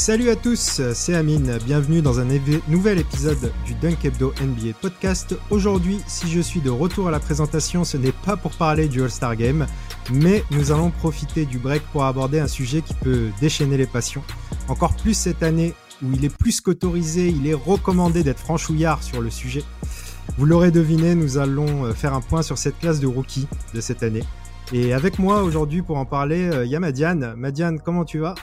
Salut à tous, c'est Amine. Bienvenue dans un nouvel épisode du Dunk Hebdo NBA podcast. Aujourd'hui, si je suis de retour à la présentation, ce n'est pas pour parler du All-Star Game, mais nous allons profiter du break pour aborder un sujet qui peut déchaîner les passions. Encore plus cette année où il est plus qu'autorisé, il est recommandé d'être franchouillard sur le sujet. Vous l'aurez deviné, nous allons euh, faire un point sur cette classe de rookies de cette année. Et avec moi aujourd'hui pour en parler, euh, il y a Madiane. Madiane, comment tu vas?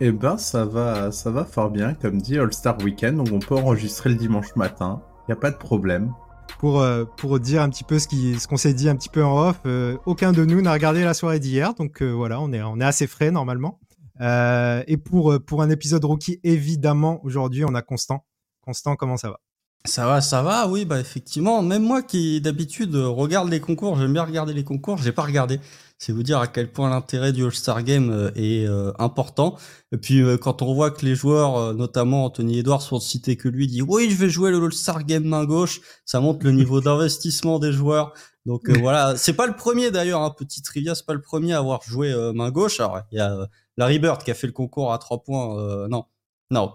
Eh ben, ça va, ça va fort bien, comme dit All-Star Weekend, donc on peut enregistrer le dimanche matin, y a pas de problème. pour, euh, pour dire un petit peu ce qu'on s'est dit un petit peu en off, euh, aucun de nous n'a regardé la soirée d'hier, donc euh, voilà, on est, on est assez frais normalement. Et pour, pour un épisode rookie, évidemment, aujourd'hui, on a Constant. Constant, comment ça va? Ça va, ça va, oui, bah effectivement. Même moi qui d'habitude euh, regarde les concours, j'aime bien regarder les concours, j'ai pas regardé. C'est vous dire à quel point l'intérêt du All-Star Game euh, est euh, important. Et puis euh, quand on voit que les joueurs, euh, notamment Anthony Edwards, sont cités que lui dit oui, je vais jouer le All-Star Game main gauche, ça montre le niveau d'investissement des joueurs. Donc euh, voilà, c'est pas le premier d'ailleurs, un petit trivia, c'est pas le premier à avoir joué main gauche. Alors il y a Larry Bird qui a fait le concours à trois points. non, non,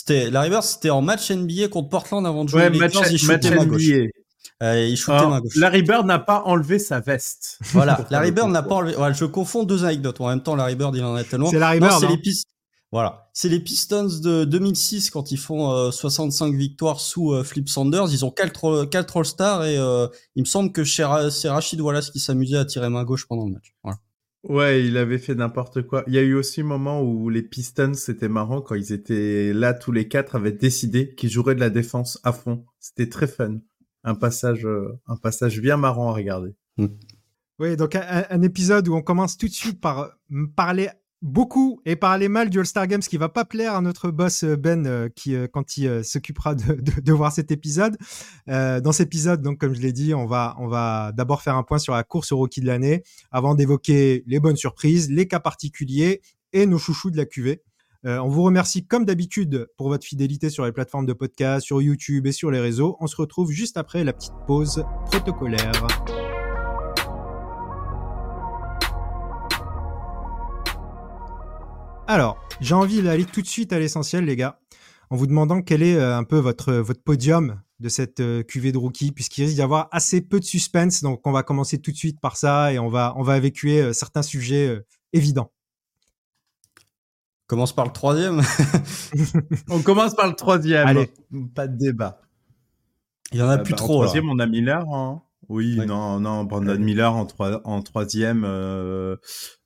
c'était Larry Bird, c'était en match NBA contre Portland avant de jouer Ouais, les match, Lakers, il match shootait main gauche. NBA. Euh, il shootait Alors, main gauche. Larry Bird n'a pas enlevé sa veste. Voilà, Larry Bird n'a pas enlevé. Voilà, je confonds deux anecdotes. En même temps, Larry Bird, il en est tellement. C'est Larry Bird, c'est hein. les Pist- Voilà, c'est les Pistons de 2006 quand ils font euh, 65 victoires sous euh, Flip Sanders. Ils ont quatre quatre All-Stars et euh, il me semble que c'est Rachid Wallace qui s'amusait à tirer main gauche pendant le match. Voilà. Ouais, il avait fait n'importe quoi. Il y a eu aussi un moment où les Pistons, c'était marrant, quand ils étaient là, tous les quatre avaient décidé qu'ils joueraient de la défense à fond. C'était très fun. Un passage, euh, un passage bien marrant à regarder. Oui, donc un, un épisode où on commence tout de suite par parler beaucoup et parler mal du All-Star Game, ce qui va pas plaire à notre boss euh, Ben euh, qui euh, quand il s'occupera de, voir cet épisode. Dans cet épisode, donc comme je l'ai dit, on va on va d'abord faire un point sur la course au rookie de l'année avant d'évoquer les bonnes surprises, les cas particuliers et nos chouchous de la QV. Euh, on vous remercie comme d'habitude pour votre fidélité sur les plateformes de podcast, sur YouTube et sur les réseaux. On se retrouve juste après la petite pause protocolaire. Alors, j'ai envie d'aller tout de suite à l'essentiel, les gars, en vous demandant quel est euh, un peu votre, votre podium de cette euh, QV de rookie, puisqu'il risque d'y avoir assez peu de suspense. Donc, on va commencer tout de suite par ça et on va, on va évacuer euh, certains sujets euh, évidents. Commence par le troisième. On commence par le troisième. Allez. Pas de débat. il y en a Euh, plus bah, en trop. là. troisième, on a Miller. Hein. Oui, Ouais. non, non, Brandon Miller en, troi- en troisième, euh,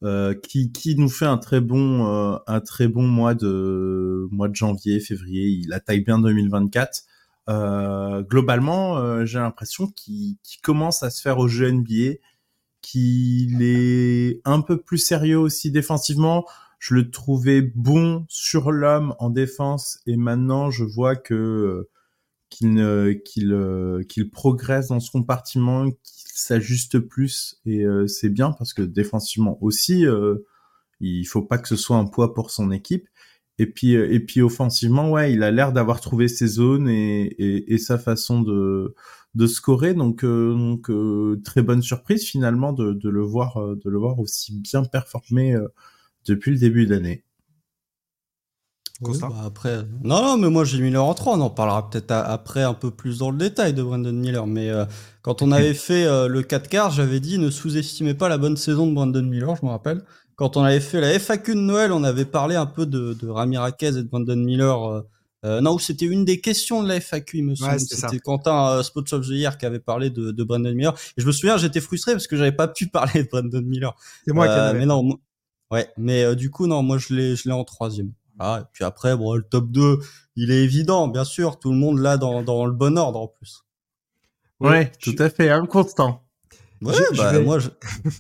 euh, qui, qui nous fait un très bon, euh, un très bon mois de mois de janvier, février. Il attaque bien 2024. Euh, globalement, euh, j'ai l'impression qu'il commence à se faire au jeu NBA, qu'il est un peu plus sérieux aussi défensivement. Je le trouvais bon sur l'homme en défense et maintenant je vois que euh, ne- euh, qu'il progresse dans ce compartiment, qu'il s'ajuste plus et euh, c'est bien parce que défensivement aussi, euh, il faut pas que ce soit un poids pour son équipe. Et puis offensivement, ouais, il a l'air d'avoir trouvé ses zones et, sa façon de de scorer. Donc très bonne surprise finalement de, le voir aussi bien performer depuis le début d'année. Oui, bah après, non, non, mais moi j'ai Miller en 3. On en parlera peut-être a- après un peu plus dans le détail de Brandon Miller. Mais euh, quand on avait fait euh, le 4 quarts, j'avais dit ne sous-estimez pas la bonne saison de Brandon Miller, je me rappelle. Quand on avait fait la FAQ de Noël, on avait parlé un peu de, de Rami Raquez et de Brandon Miller euh, Euh, non, c'était une des questions de la FAQ, il me semble. c'était Quentin euh, Spots of the Year qui avait parlé de, de, Brandon Miller. Et je me souviens, j'étais frustré parce que j'avais pas pu parler de Brandon Miller. C'est moi qui avais. Mais non, ouais. Mais euh, du coup, non, moi je l'ai, je l'ai en troisième. Ah, et puis après, bon, le top 2, il est évident, bien sûr. Tout le monde là dans, dans le bon ordre en plus. Ouais, tout à fait, inconstant. Ouais, bah, moi,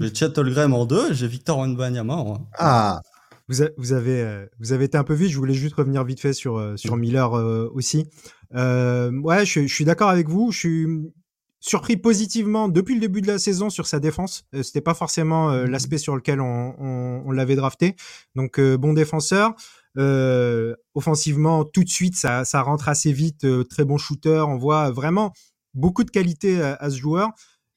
j'ai Chet Holmgren en deux, j'ai Victor Wembanyama en Ah, vous, vous, avez, euh, vous avez été un peu vite. Je voulais juste revenir vite fait sur, euh, sur Miller euh, aussi. ouais, je, je suis d'accord avec vous. Je suis surpris positivement depuis le début de la saison sur sa défense. C'était pas forcément l'aspect sur lequel on, on, on l'avait drafté. Donc bon défenseur. Offensivement, tout de suite, ça, ça rentre assez vite. très bon shooter. On voit vraiment beaucoup de qualité à, ce joueur.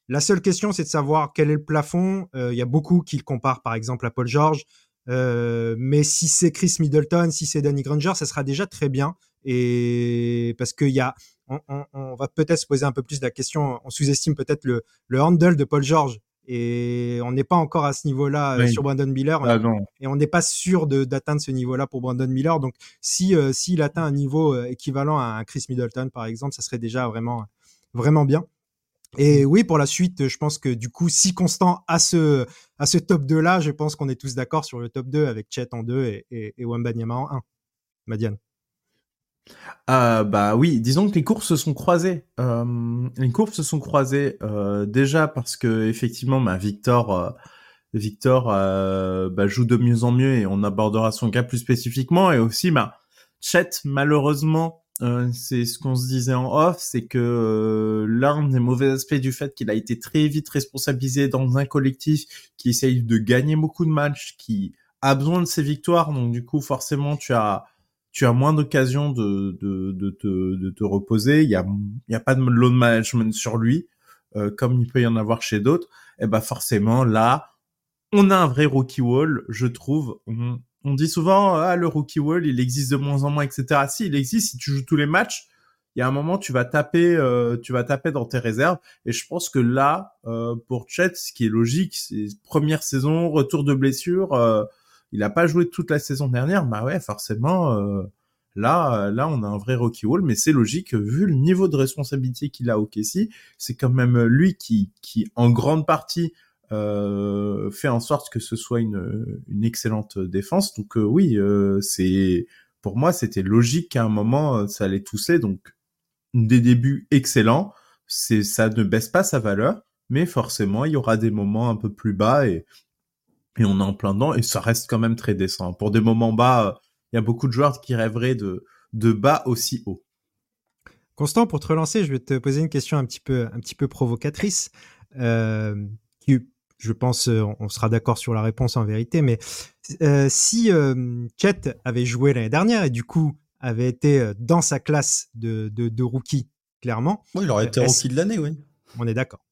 La seule question, c'est de savoir quel est le plafond. Il y a beaucoup qui le comparent, par exemple, à Paul George. Euh, mais si c'est Chris Middleton, si c'est Danny Granger, ça sera déjà très bien. Et parce qu'il y a, on, on, on va peut-être se poser un peu plus la question. On sous-estime peut-être le, le handle de Paul George et on n'est pas encore à ce niveau-là euh, sur Brandon Miller. Ah, et on n'est pas sûr d'atteindre ce niveau-là pour Brandon Miller. Donc si euh, s'il atteint un niveau équivalent à un Chris Middleton par exemple ça serait déjà vraiment vraiment bien. Et oui, pour la suite, je pense que du coup, si Constant à ce, à ce top 2 là, je pense qu'on est tous d'accord sur le top 2 avec Chet en 2 et, et, et Wembanyama en 1. Madiane. Euh, bah oui, disons que les courses se sont croisées. Euh, les courses se sont croisées euh, déjà parce que effectivement, bah, Victor, euh, Victor euh, bah, joue de mieux en mieux et on abordera son cas plus spécifiquement. Et aussi, bah, Chet malheureusement euh, c'est ce qu'on se disait en off, c'est que l'un des mauvais aspects du fait qu'il a été très vite responsabilisé dans un collectif qui essaye de gagner beaucoup de matchs, qui a besoin de ses victoires, donc du coup forcément tu as tu as moins d'occasions de, de, de, te, de te reposer, il y a, il y a pas de load management sur lui, euh, comme il peut y en avoir chez d'autres, et ben forcément là, on a un vrai rookie wall, je trouve. On, dit souvent, ah, le rookie wall, il existe de moins en moins, etc. Si, il existe, si tu joues tous les matchs, il y a un moment, tu vas taper, euh, tu vas taper dans tes réserves. Et je pense que là, euh, pour Chet, ce qui est logique, c'est première saison, retour de blessure. Euh, il n'a pas joué toute la saison dernière. Bah ouais, forcément, là, là, on a un vrai rookie wall. Mais c'est logique, vu le niveau de responsabilité qu'il a au Kessie, c'est quand même lui qui, qui, en grande partie, euh, fait en sorte que ce soit une, une excellente défense. Donc euh, oui, euh, c'est pour moi c'était logique qu'à un moment ça allait tousser. Donc des débuts excellents, c'est ça ne baisse pas sa valeur, mais forcément il y aura des moments un peu plus bas et et on est en plein dedans et ça reste quand même très décent. Pour des moments bas, il y a beaucoup de joueurs qui rêveraient de de bas aussi haut. Constant, pour te relancer, je vais te poser une question un petit peu un petit peu provocatrice. Euh, qui je pense, euh, on sera d'accord sur la réponse en vérité, mais euh, si euh, Chet avait joué l'année dernière et du coup avait été dans sa classe de, de, rookie, clairement. Oui, il aurait été rookie de l'année, oui. On est d'accord.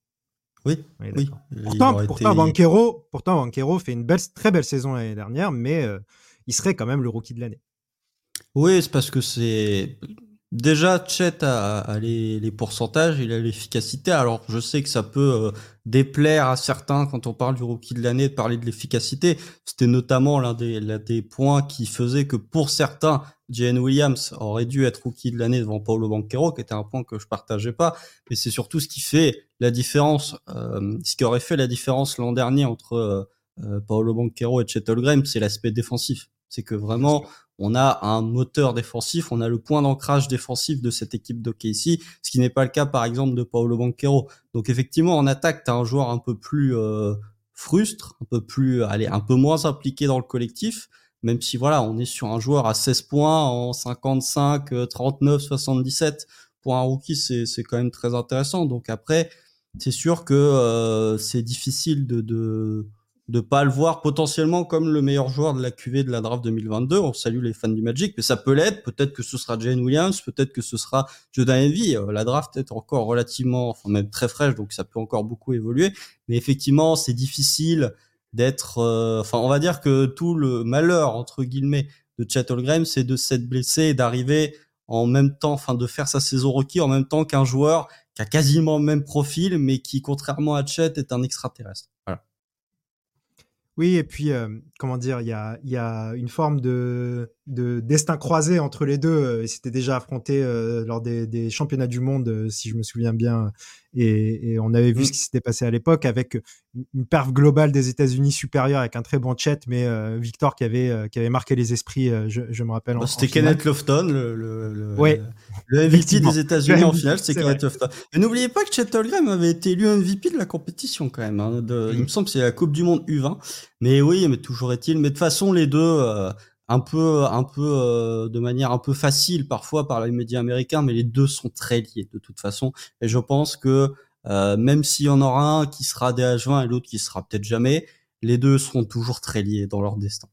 Oui, oui. Pourtant, pourtant, Banquero, pourtant, Banquero fait une belle, très belle saison l'année dernière, mais il serait quand même le rookie de l'année. Oui, c'est parce que c'est Déjà, Chet a, les, pourcentages, il a l'efficacité. Alors, je sais que ça peut euh, déplaire à certains quand on parle du rookie de l'année de parler de l'efficacité. C'était notamment l'un des, des points qui faisait que pour certains, Jane Williams aurait dû être rookie de l'année devant Paolo Banquero, qui était un point que je partageais pas. Mais c'est surtout ce qui fait la différence, euh, ce qui aurait fait la différence l'an dernier entre euh, Paolo Banquero et Chet Holmgren, c'est l'aspect défensif. C'est que vraiment, on a un moteur défensif, on a le point d'ancrage défensif de cette équipe d'OKC, ce qui n'est pas le cas par exemple de Paolo Banquero. Donc effectivement en attaque, tu as un joueur un peu plus euh, frustre, un peu plus allez, un peu moins impliqué dans le collectif, même si voilà, on est sur un joueur à 16 points en 55 39 77 pour un rookie, c'est c'est quand même très intéressant. Donc après, c'est sûr que euh, c'est difficile de, de de pas le voir potentiellement comme le meilleur joueur de la QV de la draft 2022. On salue les fans du Magic, mais ça peut l'être. Peut-être que ce sera Jane Williams, peut-être que ce sera Jordan Envy. Euh, la draft est encore relativement, enfin même très fraîche, donc ça peut encore beaucoup évoluer. Mais effectivement, c'est difficile d'être, euh, enfin on va dire que tout le malheur entre guillemets de Chet Holmgren, c'est de s'être blessé et d'arriver en même temps, enfin de faire sa saison rookie en même temps qu'un joueur qui a quasiment le même profil, mais qui, contrairement à Chet, est un extraterrestre. Oui, et puis, comment dire, il y a, y a une forme de, de destin croisé entre les deux. Euh, ils s'étaient déjà affrontés euh, lors des, des, championnats du monde, euh, si je me souviens bien. Et, et on avait vu mm. ce qui s'était passé à l'époque avec une perf globale des États-Unis supérieure avec un très bon chat, mais Victor qui avait qui avait marqué les esprits. Je, je me rappelle. Bah, c'était Kenneth Lofton, le, le, le, ouais. le MVP des États-Unis en finale. C'est Kenneth Lofton. Mais n'oubliez pas que Chet Holmgren avait été élu MVP de la compétition quand même. Hein, de, Il mm. me semble que c'est la Coupe du Monde U20. Mais oui, mais toujours est-il. Mais de toute façon, les deux un peu, un peu euh, de manière un peu facile parfois par les médias américains, mais les deux sont très liés de toute façon. Et je pense que euh, même s'il y en aura un qui sera DH20 et l'autre qui sera peut-être jamais, les deux seront toujours très liés dans leur destin.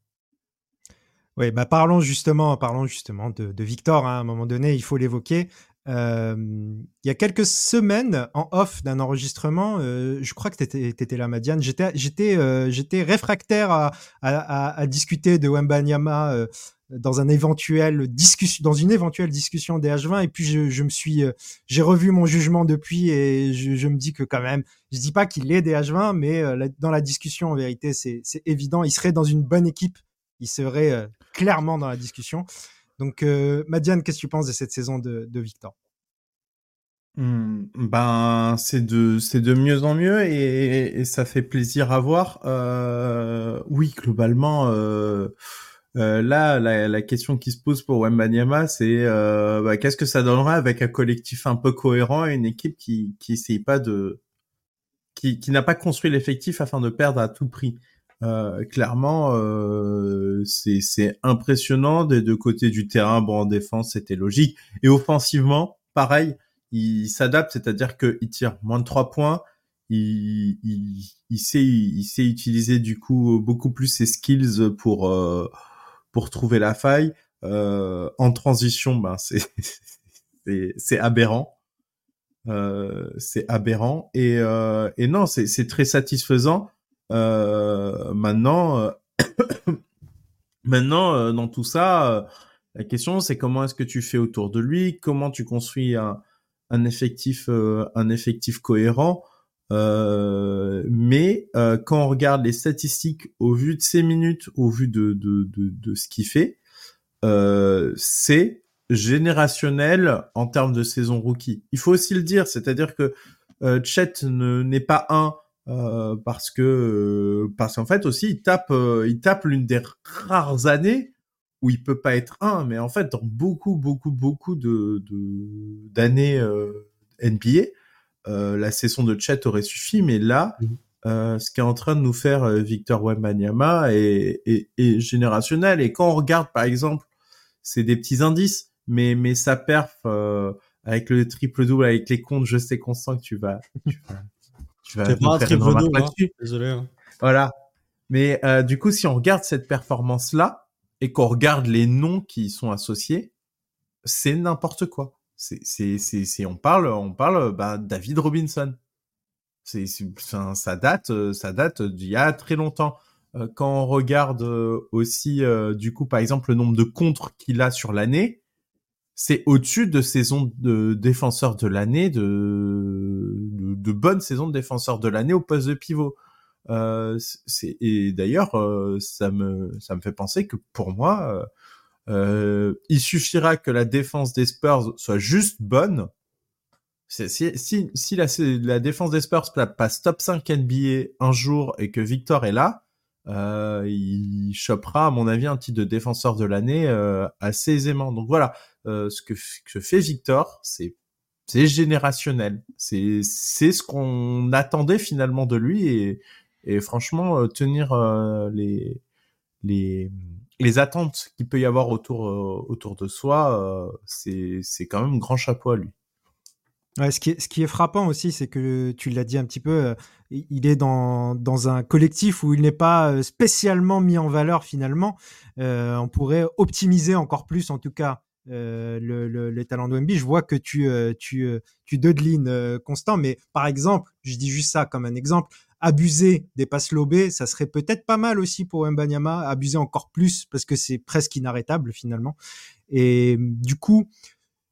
Oui, bah parlons justement, parlons justement de, Victor. Hein, à un moment donné, il faut l'évoquer il y a quelques semaines, en off d'un enregistrement, euh, je crois que tu étais, là, Madiane, j'étais, euh, réfractaire à, discuter de Wembanyama euh, dans un éventuel dans une éventuelle discussion des H20. Et puis je, j'ai revu mon jugement depuis et je, me dis que quand même, je dis pas qu'il est des H20, mais dans la discussion, en vérité, c'est évident, il serait dans une bonne équipe, il serait clairement dans la discussion. Donc, euh, Madiane, qu'est-ce que tu penses de cette saison de, Victor? Mmh, Ben, c'est de, mieux en mieux et, ça fait plaisir à voir. Euh, oui, globalement, euh, là, la, question qui se pose pour Wembanyama, c'est bah, qu'est-ce que ça donnerait avec un collectif un peu cohérent et une équipe qui pas de qui n'a pas construit l'effectif afin de perdre à tout prix? Euh, clairement, euh, c'est impressionnant des deux côtés du terrain. Bon, en défense, c'était logique. Et offensivement, pareil, il s'adapte, c'est-à-dire qu'il tire moins de trois points. Il, il, il, sait, il sait utiliser du coup beaucoup plus ses skills pour euh, pour trouver la faille. Euh, en transition, ben c'est aberrant. C'est aberrant et, et non, c'est très satisfaisant maintenant, euh, maintenant euh, dans tout ça, la question c'est comment est-ce que tu fais autour de lui, comment tu construis un, un effectif, un effectif cohérent? Euh, mais euh, quand on regarde les statistiques au vu de ses minutes, au vu de, de, de, de ce qu'il fait, euh, c'est générationnel en termes de saison rookie. Il faut aussi le dire, c'est-à-dire que Chet n'est pas un euh, parce que euh, parce qu'en fait aussi il tape euh, il tape l'une des rares années où il peut pas être un mais en fait dans beaucoup beaucoup beaucoup de d'années NBA la saison de chat aurait suffi mais là mmh. ce qu'est en train de nous faire Victor Wembanyama est, est, est, générationnel et quand on regarde par exemple c'est des petits indices mais mais sa perf avec le triple double avec les comptes je sais constant que tu vas, tu vas tu vas pas un. Désolé. Voilà. Mais euh, du coup, si on regarde cette performance-là et qu'on regarde les noms qui y sont associés, c'est n'importe quoi. C'est, c'est, c'est, on parle, on parle, bah, David Robinson. C'est, ça date, euh, ça date d'il y a très longtemps. Euh, quand on regarde aussi, du coup, par exemple, le nombre de contres qu'il a sur l'année, c'est au-dessus de saisons de défenseurs de l'année, de, de, bonnes saisons de défenseurs de l'année au poste de pivot. Euh, c'est, et d'ailleurs, euh, ça me ça me fait penser que pour moi, euh, il suffira que la défense des Spurs soit juste bonne. Si, si, si la, la défense des Spurs passe top 5 NBA un jour et que Victor est là, euh, il chopera, à mon avis, un titre de défenseur de l'année euh, assez aisément. Donc voilà, euh, ce que, que fait Victor, c'est c'est générationnel. C'est c'est ce qu'on attendait finalement de lui et, et franchement euh, tenir euh, les les les attentes qu'il peut y avoir autour autour de soi, c'est c'est quand même grand chapeau à lui. Ouais, ce, qui est, ce qui est frappant aussi, c'est que tu l'as dit un petit peu, euh, il est dans, dans un collectif où il n'est pas euh, spécialement mis en valeur finalement. Euh, on pourrait optimiser encore plus, en tout cas, euh, le, le, les talents de Wemby. Je vois que tu, tu, tu dodelines constant, mais par exemple, je dis juste ça comme un exemple, abuser des passes lobées, ça serait peut-être pas mal aussi pour Mbanyama, abuser encore plus parce que c'est presque inarrêtable finalement. Et du coup,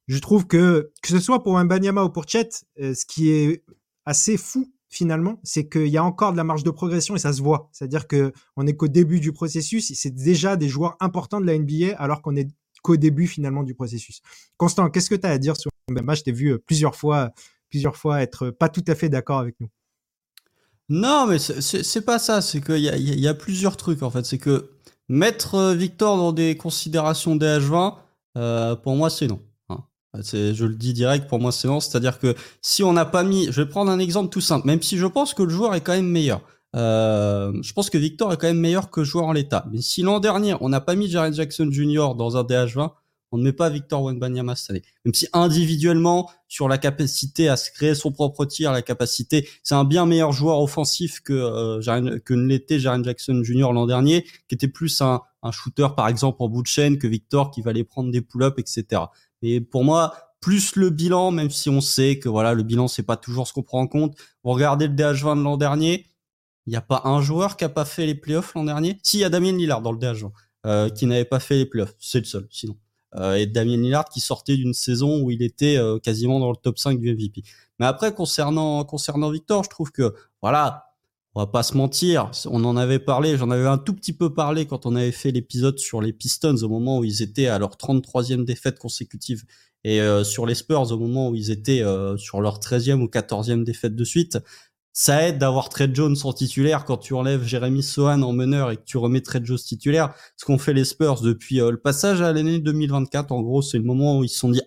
je trouve que, que ce soit pour un Banyama ou pour Chet, ce qui est assez fou, finalement, c'est qu'il y a encore de la marge de progression et ça se voit. C'est-à-dire que on est qu'au début du processus, c'est déjà des joueurs importants de la NBA alors qu'on est qu'au début finalement du processus. Constant, qu'est-ce que tu as à dire sur Mbemba? Je t'ai vu plusieurs fois, plusieurs fois être pas tout à fait d'accord avec nous. Non, mais c'est pas ça. C'est qu'il y a, plusieurs trucs en fait. C'est que mettre euh, Victor dans des considérations DH20, euh, pour moi, c'est non. Hein. Je le dis direct, pour moi, c'est non. C'est-à-dire que si on n'a pas mis, je vais prendre un exemple tout simple, même si je pense que le joueur est quand même meilleur. Euh, je pense que Victor est quand même meilleur que joueur en l'état. Mais si l'an dernier, on n'a pas mis Jaren Jackson Jr. dans un DH20, on ne met pas Victor Wenbanyama cette année. Même si individuellement, sur la capacité à se créer son propre tir, la capacité, c'est un bien meilleur joueur offensif que euh, que ne l'était Jaren Jackson Jr. l'an dernier, qui était plus un, un shooter par exemple en bout de chaîne que Victor qui va aller prendre des pull-ups, etc. Mais pour moi, plus le bilan, même si on sait que voilà, le bilan c'est pas toujours ce qu'on prend en compte. Vous regardez le DH20 de l'an dernier, il n'y a pas un joueur qui a pas fait les playoffs l'an dernier. Si, il y a Damien Lillard dans le DH20 euh, qui n'avait pas fait les playoffs, c'est le seul. Sinon. Euh, et Damien Lillard qui sortait d'une saison où il était euh, quasiment dans le top 5 du MVP. Mais après concernant concernant Victor, je trouve que voilà, on va pas se mentir, on en avait parlé, j'en avais un tout petit peu parlé quand on avait fait l'épisode sur les Pistons au moment où ils étaient à leur 33e défaite consécutive et euh, sur les Spurs au moment où ils étaient sur leur 13e ou 14e défaite de suite ça aide d'avoir Trey Jones en titulaire quand tu enlèves Jérémy Sohan en meneur et que tu remets Trey Jones titulaire. Ce qu'ont fait les Spurs depuis euh, le passage à l'année 2024, en gros, c'est le moment où ils se sont dit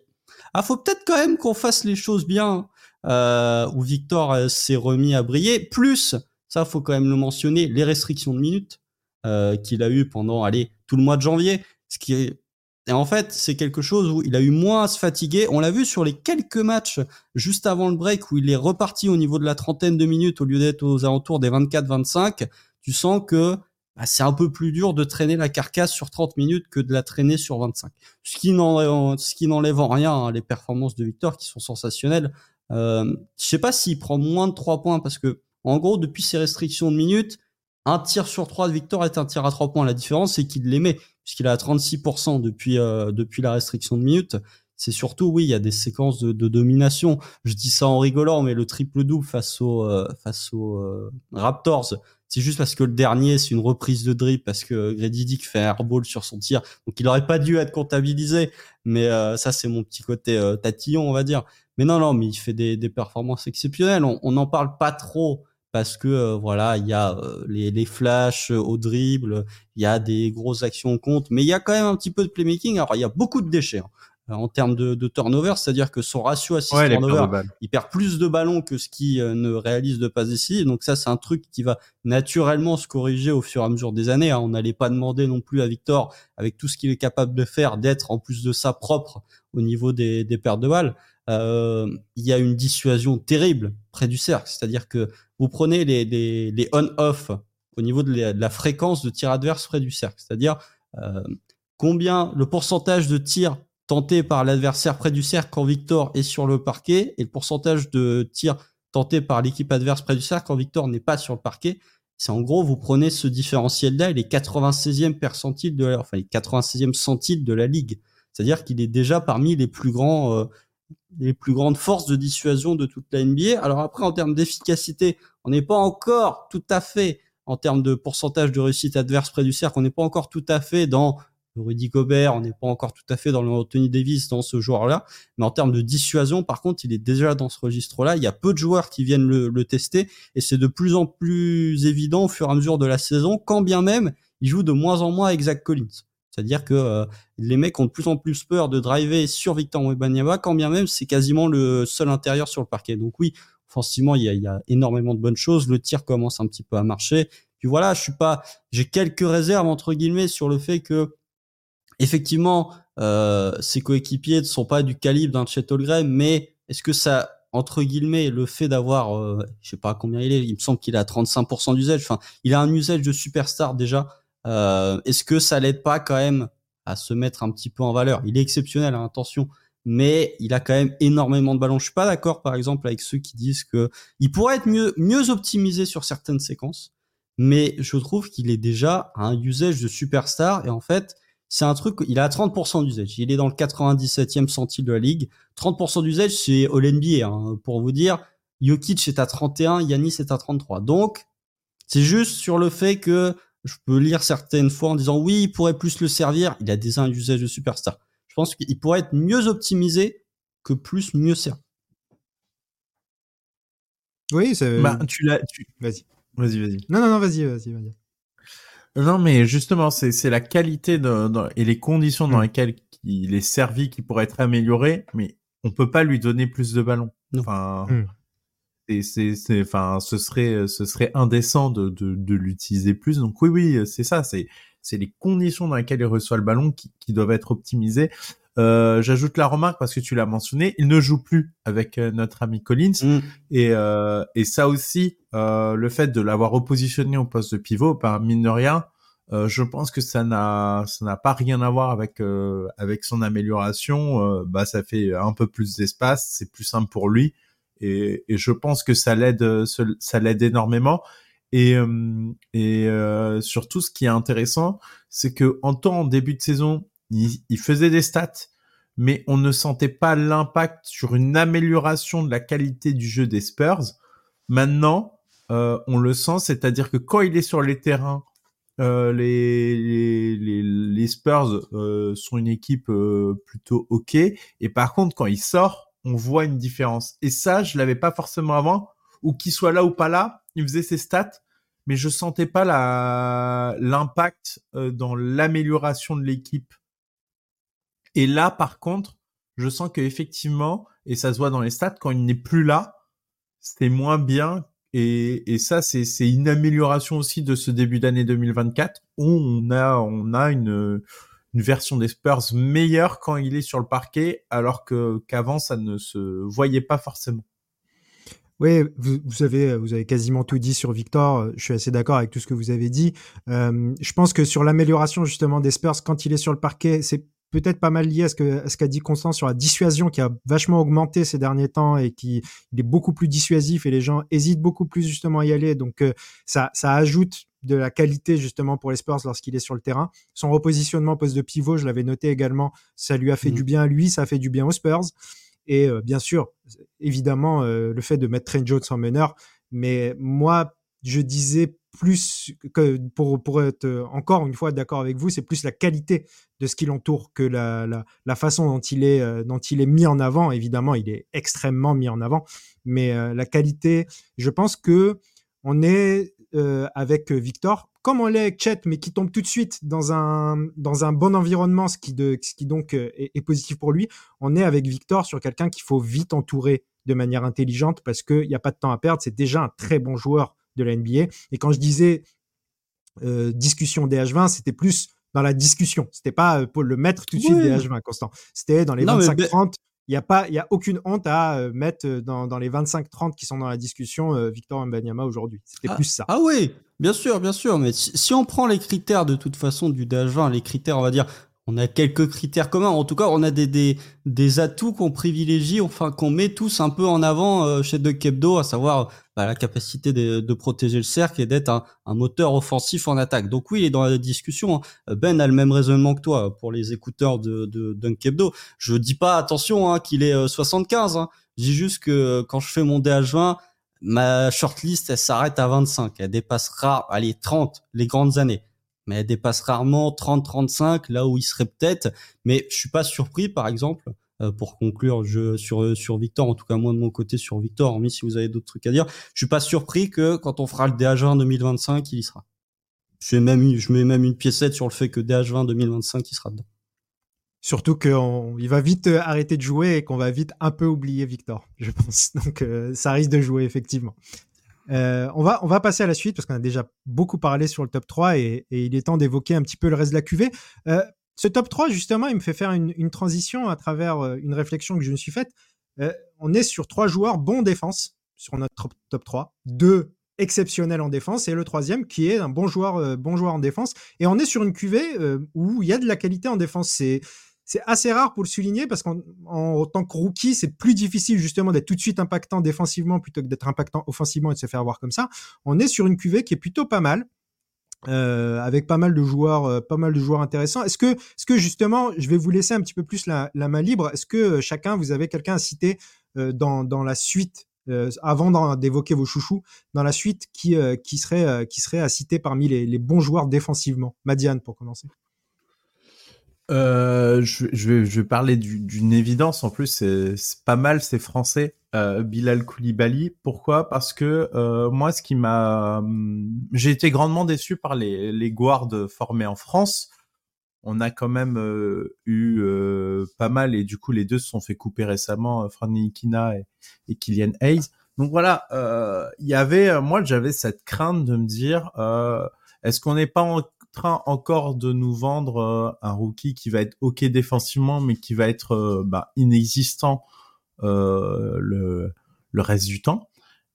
ah faut peut-être quand même qu'on fasse les choses bien. Euh, où Victor euh, s'est remis à briller. Plus, ça faut quand même le mentionner, les restrictions de minutes euh, qu'il a eu pendant allez tout le mois de janvier, ce qui est et en fait, c'est quelque chose où il a eu moins à se fatiguer. On l'a vu sur les quelques matchs juste avant le break où il est reparti au niveau de la trentaine de minutes au lieu d'être aux alentours des 24-25. Tu sens que bah, c'est un peu plus dur de traîner la carcasse sur 30 minutes que de la traîner sur 25. Ce qui n'enlève en rien hein, les performances de Victor qui sont sensationnelles. Euh, je sais pas s'il prend moins de 3 points parce que en gros depuis ces restrictions de minutes, un tir sur 3 de Victor est un tir à 3 points. La différence c'est qu'il les met puisqu'il est à 36% depuis euh, depuis la restriction de minutes. C'est surtout oui, il y a des séquences de, domination. Je dis ça en rigolant, mais le triple double face aux euh, face aux euh, Raptors, c'est juste parce que le dernier c'est une reprise de drip parce que Grady Dick fait un airball sur son tir, donc il aurait pas dû être comptabilisé. Mais ça c'est mon petit côté tatillon, on va dire. Mais non non, mais il fait des, des performances exceptionnelles. On n'en parle pas trop parce que euh, voilà, il y a euh, les, les, flashs euh, au dribble, il y a des grosses actions au compte, mais il y a quand même un petit peu de playmaking. Alors il y a beaucoup de déchets hein, en termes de, de turnover, c'est-à-dire que son ratio assist turnover, il perd plus de ballons que ce qui ne réalise de passes ici. Donc ça, c'est un truc qui va naturellement se corriger au fur et à mesure des années. Hein. On n'allait pas demander non plus à Victor, avec tout ce qu'il est capable de faire, d'être en plus de ça propre au niveau des, des pertes de balles. Euh, il y a une dissuasion terrible près du cercle. C'est-à-dire que vous prenez les, les, les on-off au niveau de la, fréquence de tir adverse près du cercle. C'est-à-dire euh, combien le pourcentage de tirs tentés par l'adversaire près du cercle quand Victor est sur le parquet et le pourcentage de tirs tentés par l'équipe adverse près du cercle quand Victor n'est pas sur le parquet. C'est en gros, vous prenez ce différentiel-là et les 96e percentile de la, enfin les 96e centiles de la ligue. C'est-à-dire qu'il est déjà parmi les plus grands euh, les plus grandes forces de dissuasion de toute la NBA. Alors après, en termes d'efficacité, on n'est pas encore tout à fait, en termes de pourcentage de réussite adverse près du cercle, on n'est pas encore tout à fait dans Rudy Gobert, on n'est pas encore tout à fait dans le Anthony Davis, dans ce joueur-là. Mais en termes de dissuasion, par contre, il est déjà dans ce registre-là. Il y a peu de joueurs qui viennent le, le tester et c'est de plus en plus évident au fur et à mesure de la saison, quand bien même il joue de moins en moins avec Zach Collins. C'est-à-dire que euh, les mecs ont de plus en plus peur de driver sur Victor Wembanyama, quand bien même c'est quasiment le seul intérieur sur le parquet. Donc oui, offensivement, il y a, y a énormément de bonnes choses. Le tir commence un petit peu à marcher. Puis voilà, je suis pas, j'ai quelques réserves entre guillemets sur le fait que effectivement euh, ses coéquipiers ne sont pas du calibre d'un Chet Holmgren, mais est-ce que ça entre guillemets le fait d'avoir euh, je sais pas combien il est, il me semble qu'il a 35% d'usage, enfin, il a un usage de superstar déjà euh, Est-ce que ça l'aide pas quand même à se mettre un petit peu en valeur? Il est exceptionnel, hein, attention, mais il a quand même énormément de ballons. Je suis pas d'accord, par exemple, avec ceux qui disent que il pourrait être mieux mieux optimisé sur certaines séquences, mais je trouve qu'il est déjà à un usage de superstar et en fait c'est un truc, il a 30% d'usage. Il est dans le 97e centile de la ligue. 30% d'usage, c'est All NBA. Hein, pour vous dire, Jokic est à 31, Yanis est à 33. Donc, c'est juste sur le fait que je peux lire certaines fois en disant oui, il pourrait plus le servir. Il a déjà un usage de superstar. Je pense qu'il pourrait être mieux optimisé que plus mieux servir. Oui, c'est. Bah, tu l'as. Vas-y. Vas-y, vas-y. Non, non, non, vas-y, vas-y, vas-y. Non, mais justement, c'est la qualité de, et les conditions dans mm. lesquelles il est servi qui pourraient être améliorées, mais on peut pas lui donner plus de ballons. Enfin, mm. C'est, c'est, enfin, ce serait, ce serait indécent de, de, de l'utiliser plus. Donc oui, oui, c'est ça. C'est, c'est les conditions dans lesquelles il reçoit le ballon qui, qui doivent être optimisées. Euh, J'ajoute la remarque parce que tu l'as mentionné, il ne joue plus avec euh, notre ami Collins mm. et euh, et ça aussi, euh, le fait de l'avoir repositionné au poste de pivot, par mine de rien, euh, je pense que ça n'a ça n'a pas rien à voir avec euh, avec son amélioration. bah ça fait un peu plus d'espace, c'est plus simple pour lui et, et je pense que ça l'aide ça l'aide énormément. Et, et surtout, ce qui est intéressant, c'est que en temps en début de saison, il, faisait des stats, mais on ne sentait pas l'impact sur une amélioration de la qualité du jeu des Spurs. Maintenant, euh, on le sent, c'est-à-dire que quand il est sur les terrains, euh, les, les, les, Spurs euh, sont une équipe plutôt ok. Et par contre, quand il sort, on voit une différence. Et ça, je l'avais pas forcément avant. Ou qu'il soit là ou pas là, il faisait ses stats, mais je sentais pas la l'impact dans l'amélioration de l'équipe et là, par contre, je sens que effectivement, et ça se voit dans les stats, quand il n'est plus là, c'est moins bien. Et, et ça, c'est, c'est une amélioration aussi de ce début d'année 2024 où on a, on a une, une version des Spurs meilleure quand il est sur le parquet, alors que qu'avant ça ne se voyait pas forcément. Oui, vous, vous, avez, vous avez quasiment tout dit sur Victor. Je suis assez d'accord avec tout ce que vous avez dit. Euh, je pense que sur l'amélioration justement des Spurs quand il est sur le parquet, c'est peut-être pas mal lié à ce qu'a dit Constant sur la dissuasion qui a vachement augmenté ces derniers temps et qui il est beaucoup plus dissuasif et les gens hésitent beaucoup plus justement à y aller. Donc euh, ça ça ajoute de la qualité justement pour les Spurs lorsqu'il est sur le terrain. Son repositionnement poste de pivot, je l'avais noté également, ça lui a fait mmh. du bien à lui, ça a fait du bien aux Spurs. Et euh, bien sûr, évidemment, euh, le fait de mettre Trent Jones en meneur. Mais moi, je disais plus que pour, pour être encore une fois d'accord avec vous, c'est plus la qualité de ce qui l'entoure que la, la, façon dont il, est, euh, dont il est mis en avant. Évidemment, il est extrêmement mis en avant, mais euh, la qualité, je pense que on est euh, avec Victor, comme on l'est avec Chet, mais qui tombe tout de suite dans un, dans un bon environnement, ce qui, de, ce qui donc est, est positif pour lui. On est avec Victor sur quelqu'un qu'il faut vite entourer de manière intelligente parce qu'il n'y a pas de temps à perdre. C'est déjà un très bon joueur de la NBA. Et quand je disais euh, discussion DH20, c'était plus dans la discussion. C'était pas euh, pour le mettre tout de suite DH20, Constant. C'était dans les 25-30. Il n'y a pas, il y a aucune honte à euh, mettre dans, dans les 25-30 qui sont dans la discussion Victor Mbanyama aujourd'hui. C'était ah, plus ça. Ah oui, bien sûr, bien sûr. Mais si, si, on prend les critères de toute façon du DH20, les critères, on va dire, on a quelques critères communs. En tout cas, on a des, des, des atouts qu'on privilégie, enfin qu'on met tous un peu en avant euh, chez De Kebdo, à savoir bah, la capacité de, de, protéger le cercle et d'être un, un, moteur offensif en attaque. Donc oui, il est dans la discussion. Ben a le même raisonnement que toi pour les écouteurs de, de Dunkebdo. Je dis pas attention hein, qu'il est 75. Euh, hein. Je dis juste que quand je fais mon DH20, ma shortlist elle s'arrête à 25. Elle dépassera allez 30 les grandes années mais elle dépasse rarement 30-35 là où il serait peut-être. Mais je suis pas surpris, par exemple, euh, pour conclure je, sur euh, sur Victor, en tout cas moi de mon côté sur Victor, mais si vous avez d'autres trucs à dire, je suis pas surpris que quand on fera le DH20 2025, il y sera. Je mets même je mets même une piécette sur le fait que DH20 2025 il sera dedans. Surtout qu'il va vite euh, arrêter de jouer et qu'on va vite un peu oublier Victor, je pense. Donc ça risque de jouer effectivement. Euh, on, va, on va passer à la suite parce qu'on a déjà beaucoup parlé sur le top 3 et, il est temps d'évoquer un petit peu le reste de la QV. Euh, ce top 3, justement, il me fait faire une, transition à travers euh, une réflexion que je me suis faite. on est sur trois joueurs bons défense sur notre top 3, deux exceptionnels en défense et le troisième qui est un bon joueur, bon joueur en défense. Et on est sur une QV où il y a de la qualité en défense. C'est assez rare pour le souligner parce qu'en tant que rookie, c'est plus difficile justement d'être tout de suite impactant défensivement plutôt que d'être impactant offensivement et de se faire voir comme ça. On est sur une cuvée qui est plutôt pas mal. Euh, avec pas mal de joueurs, euh, pas mal de joueurs intéressants. Est-ce que, est-ce que justement, je vais vous laisser un petit peu plus la, main libre. Est-ce que euh, chacun, vous avez quelqu'un à citer dans, la suite avant d'évoquer vos chouchous, dans la suite, qui, qui, serait, qui serait à citer parmi les, les bons joueurs défensivement? Madiane, pour commencer. Euh, je, je, vais, je vais parler d'une évidence. En plus, c'est pas mal, c'est français. Euh, Bilal Koulibaly. Pourquoi? Parce que euh, moi, ce qui m'a, hum, j'ai été grandement déçu par les, les guards formés en France. On a quand même euh, eu euh, pas mal et du coup les deux se sont fait couper récemment, Fran Nikina et, et Kylian Hayes. Donc voilà, il y avait, moi j'avais cette crainte de me dire, est-ce qu'on n'est pas en train encore de nous vendre euh, un rookie qui va être ok défensivement, mais qui va être euh, bah, inexistant euh, le, le reste du temps.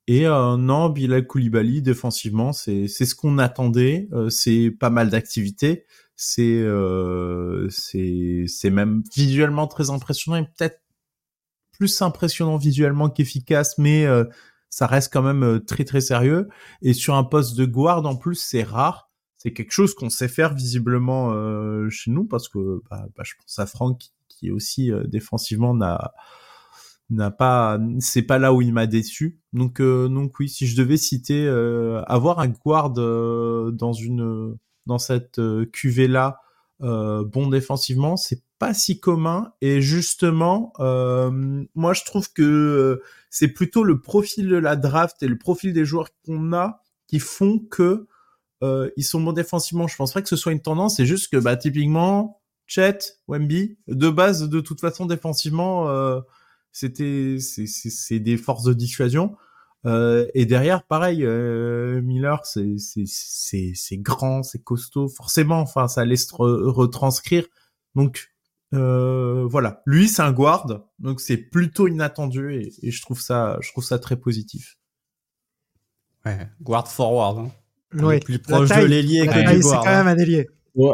Et non, Bilal Koulibaly défensivement, c'est c'est ce qu'on attendait. c'est pas mal d'activités. C'est c'est c'est même visuellement très impressionnant et peut-être plus impressionnant visuellement qu'efficace, mais ça reste quand même très très sérieux. Et sur un poste de guard en plus, c'est rare c'est quelque chose qu'on sait faire visiblement euh, chez nous parce que bah, bah, je pense à Franck qui, aussi euh, défensivement n'a n'a pas c'est pas là où il m'a déçu. Donc euh, donc oui si je devais citer avoir un guard dans une dans cette cuvée là bon défensivement c'est pas si commun. Et justement moi je trouve que c'est plutôt le profil de la draft et le profil des joueurs qu'on a qui font que euh, ils sont bons défensivement. Je pense pas que ce soit une tendance. C'est juste que, bah, typiquement, Chet, Wemby, de base, de toute façon, défensivement, euh, c'était, c'est des forces de dissuasion. Euh, et derrière, pareil, euh, Miller, c'est grand, c'est costaud. Forcément, enfin, ça laisse retranscrire. Donc euh, voilà, lui, c'est un guard, donc c'est plutôt inattendu et, et, je trouve ça, je trouve ça très positif. Ouais, guard forward. Hein. Oui. Plus proche de l'ailier que du C'est quand même un ailier.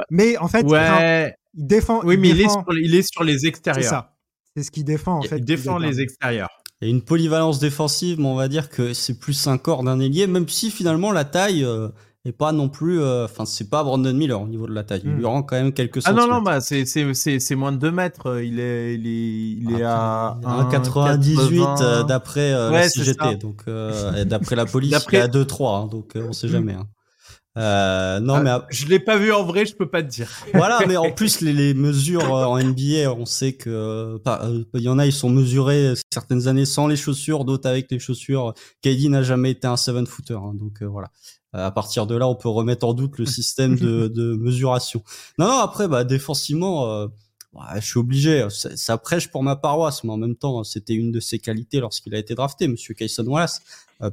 Mais en fait, il défend. Oui, mais il, est sur, il, est sur, les extérieurs. C'est ça. C'est ce qu'il défend en fait. Il défend les extérieurs. Il y a une polyvalence défensive, mais on va dire que c'est plus un corps d'un ailier, même si finalement la taille euh, est pas non plus. Euh, enfin, c'est pas Brandon Miller au niveau de la taille. Il hmm. lui rend quand même quelques Ah non, non, bah, c'est, moins de 2 mètres. Il est, il est, il est à 1,98 euh, d'après la CGT. Donc, d'après la police, il est à 2,3. Hein, donc, on sait hmm. jamais. Hein. Euh, non, mais ah, je l'ai pas vu en vrai, je peux pas te dire. voilà, mais en plus les, les mesures euh, en NBA, on sait que euh, il y en a, ils sont mesurés certaines années sans les chaussures, d'autres avec les chaussures. KD n'a jamais été un seven footer, hein, donc voilà. À partir de là, on peut remettre en doute le système de, de mesuration. Non, non, après, bah défensivement, je suis obligé. Ça, ça, prêche pour ma paroisse, mais en même temps, c'était une de ses qualités lorsqu'il a été drafté, Monsieur Kayson Wallace,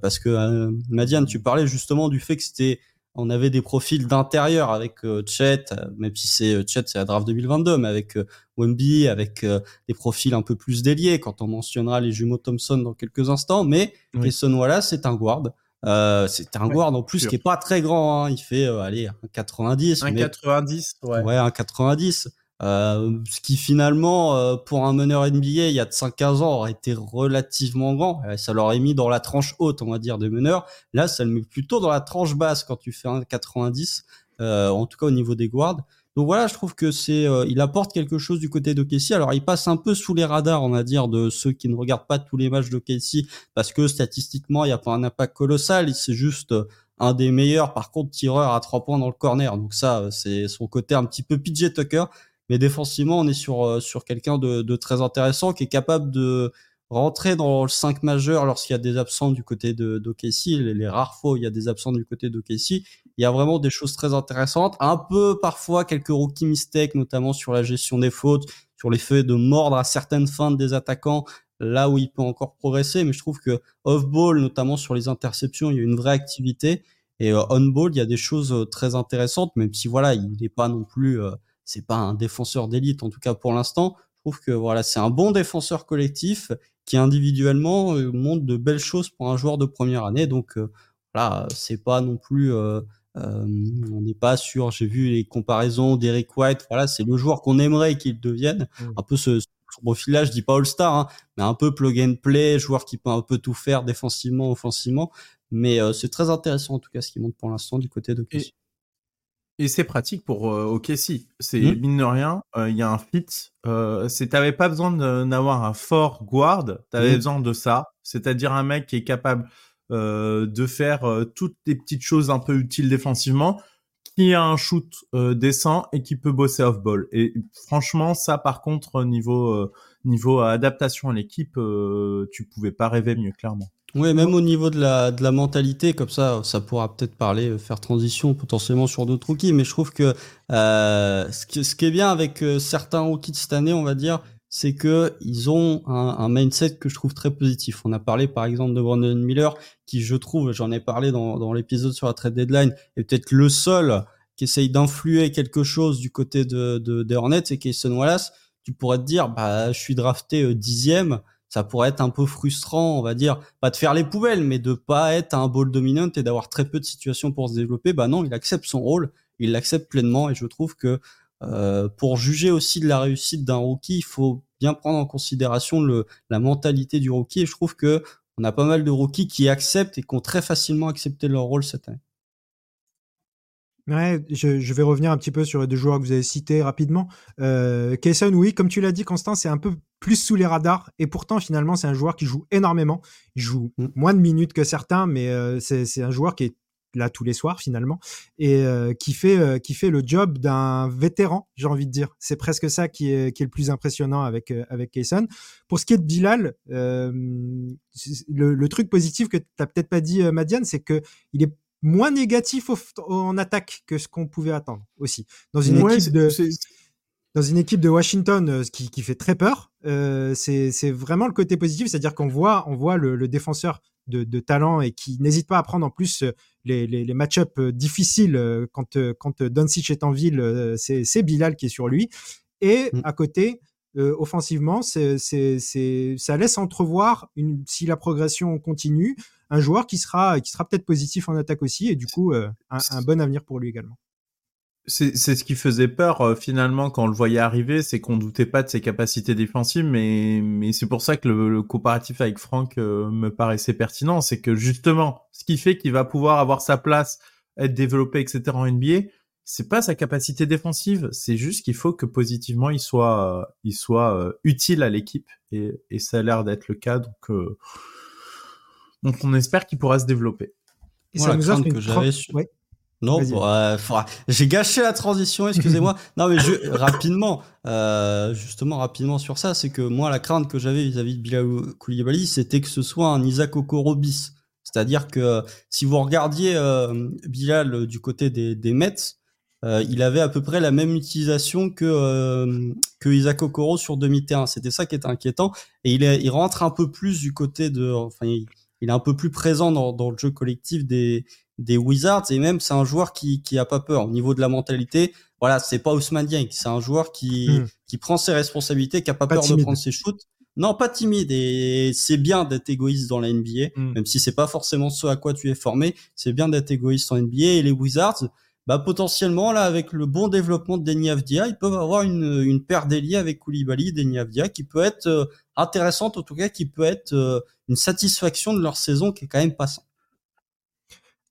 parce que Madiane, tu parlais justement du fait que c'était on avait des profils d'intérieur avec euh, Chet, euh, même si c'est euh, Chet, c'est la draft 2022, mais avec euh, Wemby, avec des profils un peu plus déliés, quand on mentionnera les jumeaux Thompson dans quelques instants. Mais oui. Jason Wallace, c'est un guard. Euh, c'est un guard en plus qui est pas très grand. Hein. Il fait, allez, un 90. Un 90, ouais. Ouais, un 90. Euh, ce qui finalement, euh, pour un meneur NBA, il y a de 5-15 ans, aurait été relativement grand. ça l'aurait mis dans la tranche haute, on va dire, des meneurs. Là, ça le met plutôt dans la tranche basse quand tu fais un 90, euh, en tout cas au niveau des guards. Donc voilà, je trouve que c'est, il apporte quelque chose du côté de Casey. Alors il passe un peu sous les radars, on va dire, de ceux qui ne regardent pas tous les matchs de Casey, parce que statistiquement, il n'y a pas un impact colossal. C'est juste un des meilleurs, par contre, tireurs à trois points dans le corner. Donc ça, c'est son côté un petit peu PJ Tucker. Mais défensivement, on est sur, euh, sur quelqu'un de, de, très intéressant qui est capable de rentrer dans le 5 majeur lorsqu'il y a des absents du côté de d'OKC, les, rares fois où il y a des absents du côté d'OKC, il y a vraiment des choses très intéressantes, un peu parfois quelques rookie mistakes, notamment sur la gestion des fautes, sur les faits de mordre à certaines fins des attaquants, là où il peut encore progresser, mais je trouve que off-ball, notamment sur les interceptions, il y a une vraie activité, et euh, on-ball, il y a des choses euh, très intéressantes, même si voilà, il n'est pas non plus c'est pas un défenseur d'élite en tout cas pour l'instant. Je trouve que voilà, c'est un bon défenseur collectif qui individuellement euh, montre de belles choses pour un joueur de première année. Donc euh, voilà, c'est pas non plus euh, on n'est pas sûr. J'ai vu les comparaisons d'Eric White. Voilà, c'est le joueur qu'on aimerait qu'il devienne. Mmh. Un peu ce, profil-là, je dis pas All-Star, hein, mais un peu plug and play, joueur qui peut un peu tout faire défensivement, offensivement. Mais c'est très intéressant en tout cas ce qu'il montre pour l'instant du côté de Kessie. Et c'est pratique pour euh, OKC. C'est mmh. mine de rien, euh, il y a un fit. Euh, c'est t'avais pas besoin d'avoir un fort guard, t'avais mmh. besoin de ça. c'est-à-dire un mec qui est capable euh, de faire euh, toutes les petites choses un peu utiles défensivement, qui a un shoot euh, décent et qui peut bosser off ball. Et franchement, ça par contre niveau niveau adaptation à l'équipe, tu pouvais pas rêver mieux clairement. Oui, même au niveau de la, de la mentalité, comme ça, ça pourra peut-être parler, faire transition potentiellement sur d'autres rookies, mais je trouve que, euh, ce, qui, ce qui est bien avec certains rookies de cette année, on va dire, c'est que ils ont un, un, mindset que je trouve très positif. On a parlé par exemple de Brandon Miller, qui je trouve, j'en ai parlé dans, dans l'épisode sur la trade deadline, est peut-être le seul qui essaye d'influer quelque chose du côté de, de des Hornets, Kayson Wallace. Tu pourrais te dire, bah, je suis drafté euh, dixième, ça pourrait être un peu frustrant, on va dire, pas de faire les poubelles, mais de pas être un ball dominant et d'avoir très peu de situations pour se développer. Bah non, il accepte son rôle, il l'accepte pleinement, et je trouve que euh, pour juger aussi de la réussite d'un rookie, il faut bien prendre en considération le, la mentalité du rookie. Et je trouve que on a pas mal de rookies qui acceptent et qui ont très facilement accepté leur rôle cette année. Ouais, je, je, vais revenir un petit peu sur les deux joueurs que vous avez cités rapidement. Euh, Kayson, oui, comme tu l'as dit, Constant, c'est un peu plus sous les radars. Et pourtant, finalement, c'est un joueur qui joue énormément. Il joue mm. moins de minutes que certains, mais euh, c'est un joueur qui est là tous les soirs finalement et euh, qui fait euh, qui fait le job d'un vétéran j'ai envie de dire c'est presque ça qui est qui est le plus impressionnant avec euh, avec Kayson pour ce qui est de Bilal le, le, truc positif que tu t'as peut-être pas dit Madiane c'est que il est moins négatif en attaque que ce qu'on pouvait attendre aussi dans une équipe de dans une équipe de Washington qui, qui fait très peur, euh, c'est vraiment le côté positif, c'est-à-dire qu'on voit, on voit le, le défenseur de, de, talent et qui n'hésite pas à prendre en plus les, les, les match-ups euh, difficiles euh, quand, euh, quand Doncic est en ville, c'est Bilal qui est sur lui. Et mm. à côté, euh, offensivement, c'est, ça laisse entrevoir, une, si la progression continue, un joueur qui sera, qui sera peut-être positif en attaque aussi, et du coup, un, un bon avenir pour lui également. C'est ce qui faisait peur euh, finalement quand on le voyait arriver, c'est qu'on doutait pas de ses capacités défensives, mais mais c'est pour ça que le, comparatif avec Franck euh, me paraissait pertinent, c'est que justement, ce qui fait qu'il va pouvoir avoir sa place, être développé, etc. en NBA, c'est pas sa capacité défensive, c'est juste qu'il faut que positivement il soit euh, il soit utile à l'équipe. Et, et ça a l'air d'être le cas, donc donc on espère qu'il pourra se développer. Et ça nous offre que non, bah, j'ai gâché la transition, excusez-moi. non, mais je, rapidement, euh, justement, rapidement sur ça, c'est que moi, la crainte que j'avais vis-à-vis de Bilal Koulibaly, c'était que ce soit un Isaac Okoro bis. C'est-à-dire que si vous regardiez euh, Bilal du côté des, des Mets, euh, il avait à peu près la même utilisation que euh, que Isaac Okoro sur demi-terrain. C'était ça qui était inquiétant. Et il, est, il rentre un peu plus du côté de, enfin, il, il est un peu plus présent dans, dans le jeu collectif des des Wizards et même c'est un joueur qui qui a pas peur au niveau de la mentalité. Voilà, c'est pas Ousmane Dieng, c'est un joueur qui hmm. qui prend ses responsabilités, qui a pas, peur de prendre ses shoots. Non, pas timide et c'est bien d'être égoïste dans la NBA, hmm. même si c'est pas forcément ce à quoi tu es formé. C'est bien d'être égoïste en NBA et les Wizards, bah potentiellement là avec le bon développement de Deni Avdia, ils peuvent avoir une une paire d'alliés avec Koulibaly, Deni Avdia qui peut être euh, intéressante en tout cas, qui peut être euh, une satisfaction de leur saison qui est quand même passante.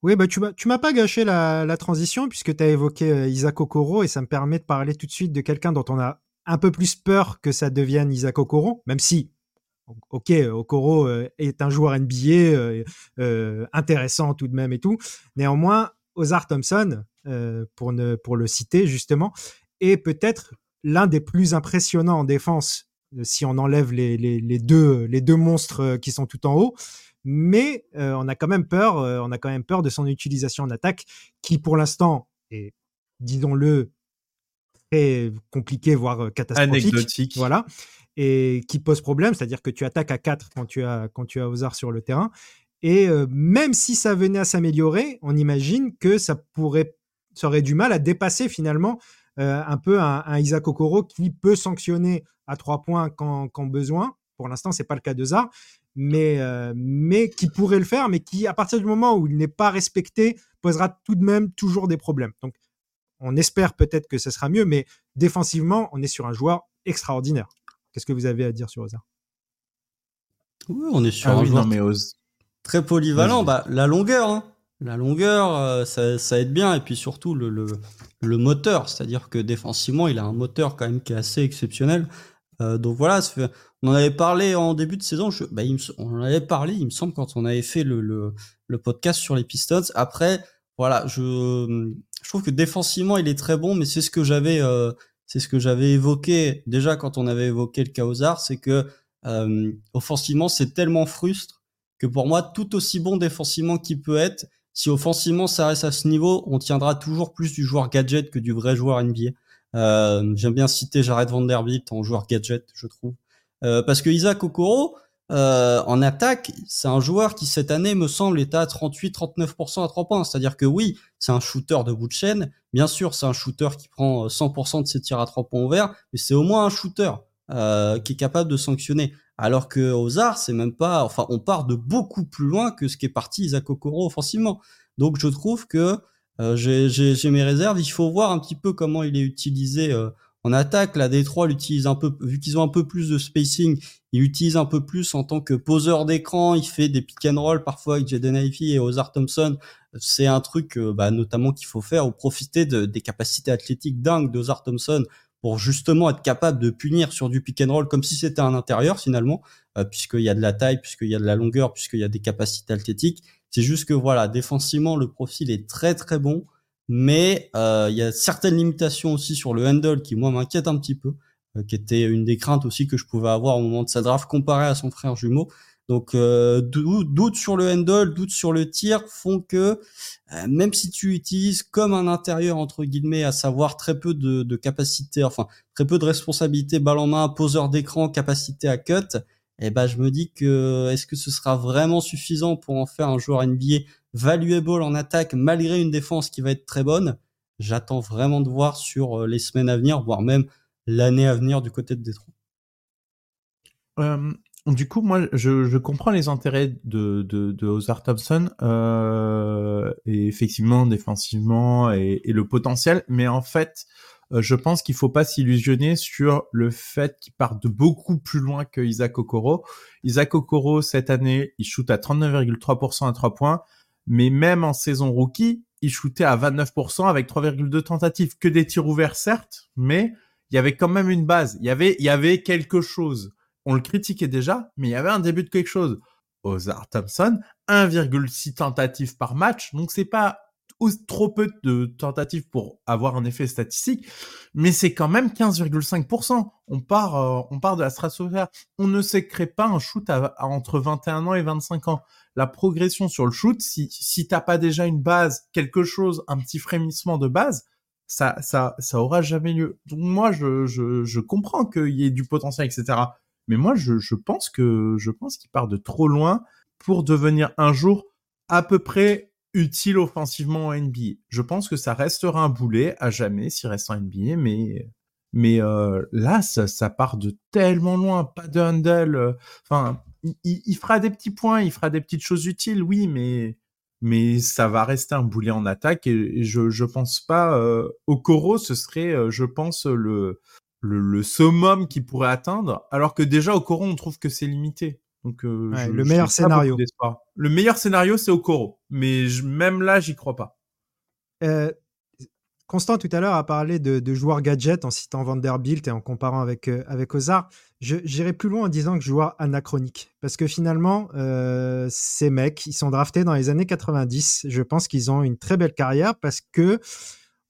Oui, bah, tu m'as, m'as pas gâché la, transition puisque tu as évoqué euh, Isaac Okoro et ça me permet de parler tout de suite de quelqu'un dont on a un peu plus peur que ça devienne Isaac Okoro, même si, ok, Okoro est un joueur NBA intéressant tout de même et tout. Néanmoins, Ozar Thompson, pour, ne, pour le citer justement, est peut-être l'un des plus impressionnants en défense si on enlève les, les, les, deux, les deux monstres qui sont tout en haut mais euh, on a quand même peur, euh, on a quand même peur de son utilisation en attaque, qui pour l'instant est, disons-le, très compliqué, voire euh, catastrophique. Anecdotique. Voilà. Et qui pose problème, c'est-à-dire que tu attaques à 4 quand tu as, quand tu as Ozar sur le terrain. Et même si ça venait à s'améliorer, on imagine que ça pourrait, ça aurait du mal à dépasser finalement un peu un, un, Isaac Okoro qui peut sanctionner à trois points quand, quand besoin. Pour l'instant, c'est pas le cas de Zar, mais, euh, mais qui pourrait le faire, mais qui, à partir du moment où il n'est pas respecté, posera tout de même toujours des problèmes. Donc, on espère peut-être que ce sera mieux, mais défensivement, on est sur un joueur extraordinaire. Qu'est-ce que vous avez à dire sur Ozar Oui, on est sur ah un joueur très polyvalent. Bah, la longueur, hein. La longueur, euh, ça, ça, aide bien, et puis surtout le, le, le moteur, c'est-à-dire que défensivement, il a un moteur quand même qui est assez exceptionnel. donc voilà, on en avait parlé en début de saison. Bah, on en avait parlé, il me semble, quand on avait fait le, le, podcast sur les Pistons. Après, voilà, je, je trouve que défensivement, il est très bon, mais c'est ce que j'avais, c'est ce que j'avais évoqué déjà quand on avait évoqué le Chaosar, c'est que offensivement, c'est tellement frustre que pour moi, tout aussi bon défensivement qu'il peut être, si offensivement ça reste à ce niveau, on tiendra toujours plus du joueur gadget que du vrai joueur NBA. Euh, J'aime bien citer Jared Vanderbilt en joueur gadget, je trouve. Euh, parce que Isaac Okoro, euh, en attaque, c'est un joueur qui cette année me semble est à 38-39% à 3 points. C'est-à-dire que oui, c'est un shooter de bout de chaîne. Bien sûr, c'est un shooter qui prend 100% euh, de ses tirs à 3 points ouverts, mais c'est au moins un shooter euh, qui est capable de sanctionner. Alors que aux arts, c'est même pas, enfin, on part de beaucoup plus loin que ce qui est parti Isaac Okoro offensivement. Donc, je trouve que euh, j'ai mes réserves. Il faut voir un petit peu comment il est utilisé euh, en attaque. La Détroit l'utilise un peu, vu qu'ils ont un peu plus de spacing, il utilise un peu plus en tant que poseur d'écran. Il fait des pick and roll parfois avec Jaden Ivey et Ozar Thompson. C'est un truc, euh, bah, notamment qu'il faut faire ou profiter de, des capacités athlétiques dingues d'Ozar Thompson pour justement être capable de punir sur du pick and roll comme si c'était un intérieur finalement, euh, puisqu'il y a de la taille, puisqu'il y a de la longueur, puisqu'il y a des capacités athlétiques. C'est juste que voilà, défensivement, le profil est très très bon, mais euh, il y a certaines limitations aussi sur le handle qui moi m'inquiète un petit peu, euh, qui était une des craintes aussi que je pouvais avoir au moment de sa draft comparé à son frère jumeau. Donc euh, doute sur le handle, doute sur le tir font que euh, même si tu utilises comme un intérieur entre guillemets, à savoir très peu de, de capacité, enfin très peu de responsabilité balle en main, poseur d'écran, capacité à cut, eh ben je me dis que est-ce que ce sera vraiment suffisant pour en faire un joueur NBA valuable en attaque malgré une défense qui va être très bonne? J'attends vraiment de voir sur euh, les semaines à venir, voire même l'année à venir du côté de Détroit. Du coup, moi, je, comprends les intérêts de, de, de Ozar Thompson, euh, et effectivement, défensivement, et, le potentiel, mais en fait, euh, je pense qu'il faut pas s'illusionner sur le fait qu'il part de beaucoup plus loin que Isaac Okoro. Isaac Okoro, cette année, il shoot à 39,3% à 3 points, mais même en saison rookie, il shootait à 29% avec 3,2 tentatives, que des tirs ouverts, certes, mais il y avait quand même une base, il y avait, il y avait quelque chose on le critiquait déjà, mais il y avait un début de quelque chose. Ozar Thompson, 1,6 tentatives par match, donc c'est pas trop peu de tentatives pour avoir un effet statistique, mais c'est quand même 15,5%. On part, euh, on part de la stratosphère. On ne se crée pas un shoot à, entre 21 ans et 25 ans. La progression sur le shoot, si, si t'as pas déjà une base, quelque chose, un petit frémissement de base, ça, ça, ça aura jamais lieu. Donc moi, je, je, je comprends qu'il y ait du potentiel, etc. Mais moi, je, pense qu'il part de trop loin pour devenir un jour à peu près utile offensivement en NBA. Je pense que ça restera un boulet à jamais s'il reste en NBA, mais euh, là, ça, part de tellement loin, pas de handle. Euh, il, fera des petits points, il fera des petites choses utiles, oui, mais mais ça va rester un boulet en attaque et, je je pense pas euh, au Coro, ce serait, euh, je pense le le, le summum qu'il pourrait atteindre, alors que déjà au Coro, on trouve que c'est limité. Donc euh, le meilleur scénario. Le meilleur scénario, c'est au Coro, mais même là, j'y crois pas. Euh, Constant tout à l'heure a parlé de, de, joueurs gadget en citant Vanderbilt et en comparant avec euh, avec Ozar. J'irai plus loin en disant que joueurs anachroniques parce que finalement ces mecs ils sont draftés dans les années 90. Je pense qu'ils ont une très belle carrière parce que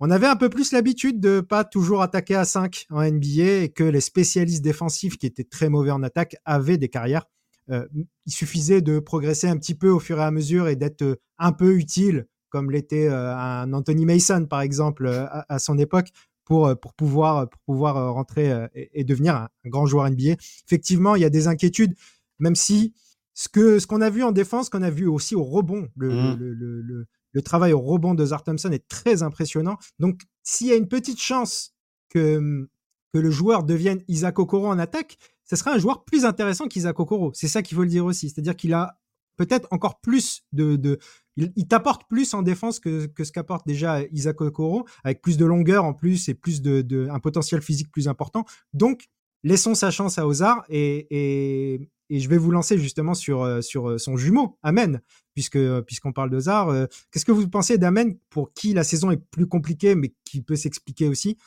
on avait un peu plus l'habitude de pas toujours attaquer à 5 en NBA et que les spécialistes défensifs qui étaient très mauvais en attaque avaient des carrières. Euh, il suffisait de progresser un petit peu au fur et à mesure et d'être euh, un peu utile, comme l'était euh, un Anthony Mason par exemple à, son époque, pour, pour pouvoir, pour pouvoir rentrer et, devenir un, grand joueur NBA. Effectivement, il y a des inquiétudes, même si ce que ce qu'on a vu en défense, qu'on a vu aussi au rebond, le, mmh. le, le, le travail au rebond de Thompson est très impressionnant. Donc, s'il y a une petite chance que, que le joueur devienne Isaac Okoro en attaque, ce sera un joueur plus intéressant qu'Isaac Okoro. C'est ça qu'il faut le dire aussi. C'est-à-dire qu'il a peut-être encore plus de, de il, t'apporte plus en défense que, que ce qu'apporte déjà Isaac Okoro, avec plus de longueur en plus et plus de, de un potentiel physique plus important. Donc, laissons sa chance à Ozar et, et, et je vais vous lancer justement sur, euh, sur euh, son jumeau, Amen, puisque euh, puisqu'on parle d'Ozar. Qu'est-ce que vous pensez d'Amen pour qui la saison est plus compliquée, mais qui peut s'expliquer aussi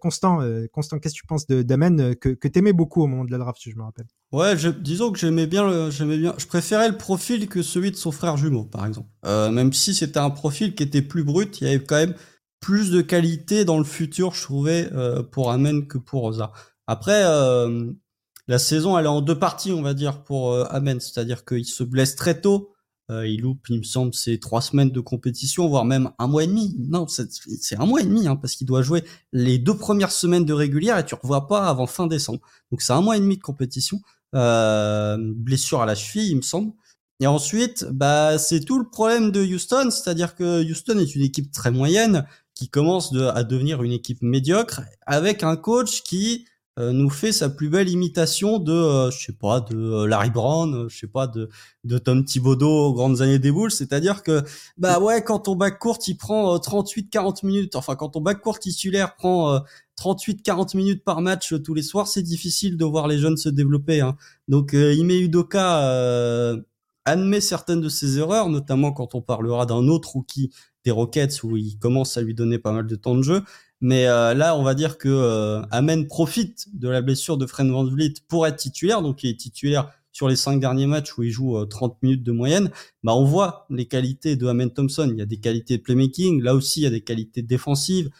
Constant, Constant, qu'est-ce que tu penses d'Amen que, que tu aimais beaucoup au moment de la draft, si je me rappelle? Ouais, disons que j'aimais bien, bien. Je préférais le profil que celui de son frère jumeau, par exemple. même si c'était un profil qui était plus brut, il y avait quand même plus de qualité dans le futur, je trouvais, pour Amen que pour Rosa. Après, la saison, elle est en deux parties, on va dire, pour Amen. C'est-à-dire qu'il se blesse très tôt euh, il loupe, il me semble, c'est trois semaines de compétition, voire même un mois et demi. Non, c'est un mois et demi, hein, parce qu'il doit jouer les deux premières semaines de régulière et tu revois pas avant fin décembre. Donc c'est un mois et demi de compétition. Euh, blessure à la cheville, il me semble. Et ensuite, bah c'est tout le problème de Houston, c'est-à-dire que Houston est une équipe très moyenne qui commence à devenir une équipe médiocre avec un coach qui nous fait sa plus belle imitation de, euh, je sais pas, de euh, Larry Brown, je sais pas, de, de Tom Thibodeau aux grandes années des Bulls. C'est-à-dire que, bah ouais, quand ton bac court, il prend 38-40 minutes, enfin, quand ton bac court titulaire prend 38-40 minutes par match tous les soirs, c'est difficile de voir les jeunes se développer. Hein. Donc, Ime Udoka admet certaines de ses erreurs, notamment quand on parlera d'un autre rookie des Rockets où il commence à lui donner pas mal de temps de jeu. Mais euh, là, on va dire que euh, Amen profite de la blessure de Fred Van Vliet pour être titulaire. Donc, il est titulaire sur les cinq derniers matchs où il joue 30 euh, minutes de moyenne. Bah, on voit les qualités de Amen Thompson. Il y a des qualités de playmaking. Là aussi, il y a des qualités défensives.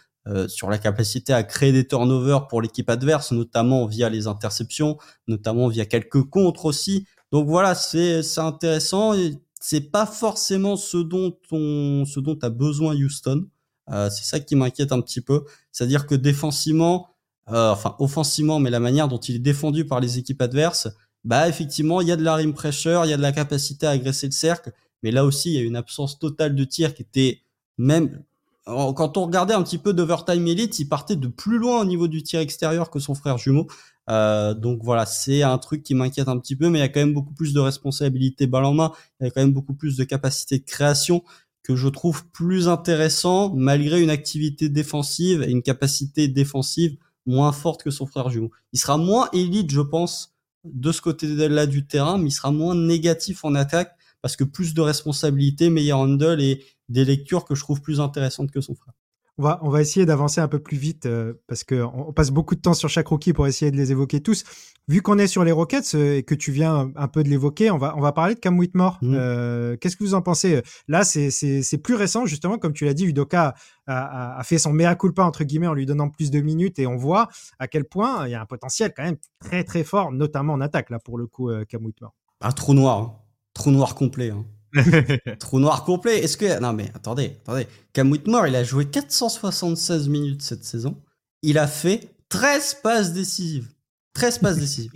sur la capacité à créer des turnovers pour l'équipe adverse, notamment via les interceptions, notamment via quelques contres aussi. Donc voilà, c'est intéressant. C'est pas forcément ce dont on, ce dont a besoin Houston. Euh, c'est ça qui m'inquiète un petit peu. C'est-à-dire que défensivement, euh, enfin offensivement, mais la manière dont il est défendu par les équipes adverses, bah effectivement, il y a de la rim pressure, il y a de la capacité à agresser le cercle, mais là aussi, il y a une absence totale de tir qui était même quand on regardait un petit peu d'Overtime Elite, il partait de plus loin au niveau du tir extérieur que son frère jumeau. Euh, donc voilà, c'est un truc qui m'inquiète un petit peu, mais il y a quand même beaucoup plus de responsabilité balle en main, il y a quand même beaucoup plus de capacité de création que je trouve plus intéressant malgré une activité défensive et une capacité défensive moins forte que son frère jumeau. Il sera moins élite, je pense, de ce côté-là du terrain, mais il sera moins négatif en attaque parce que plus de responsabilités, meilleur handle et des lectures que je trouve plus intéressantes que son frère. On va, on va essayer d'avancer un peu plus vite euh, parce qu'on on passe beaucoup de temps sur chaque rookie pour essayer de les évoquer tous. Vu qu'on est sur les Rockets euh, et que tu viens un, peu de l'évoquer, on va, on va parler de Cam Whitmore. Mmh. Euh, qu'est-ce que vous en pensez? Là, c'est plus récent, justement, comme tu l'as dit, Udoka a, a, fait son mea culpa, entre guillemets, en lui donnant plus de minutes et on voit à quel point il y a un potentiel quand même très très fort, notamment en attaque, là, pour le coup, Cam Whitmore. Un trou noir, hein. trou noir complet. Hein. Trou noir complet. Est-ce que. Non, mais attendez, attendez. Cam Whitmore, il a joué 476 minutes cette saison. Il a fait 13 passes décisives. 13 passes décisives.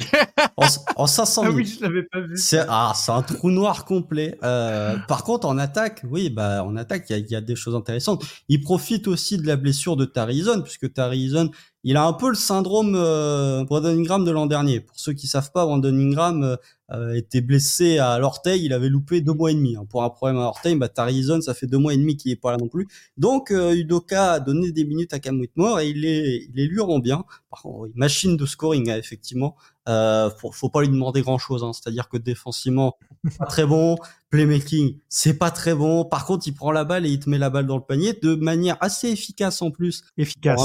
en, 500 minutes. Ah oui, je l'avais pas vu. C'est, ah, un trou noir complet. Euh, par contre, en attaque, oui, bah, en attaque, il y, a, des choses intéressantes. Il profite aussi de la blessure de Tarizon, puisque Tarizon, il a un peu le syndrome euh, Brandon Ingram de l'an dernier. Pour ceux qui savent pas, Brandon Ingram euh, était blessé à l'orteil, il avait loupé deux mois et demi. Hein. Pour un problème à l'orteil, bah, Tarizon, ça fait deux mois et demi qu'il est pas là non plus. Donc euh, Udoka a donné des minutes à Cam Whitmore et il les, il les lui rend bien. Par contre, machine de scoring, hein, effectivement. Euh, faut, faut pas lui demander grand chose. Hein. C'est-à-dire que défensivement, pas très bon. Playmaking, c'est pas très bon. Par contre, il prend la balle et il te met la balle dans le panier de manière assez efficace en plus. Efficace.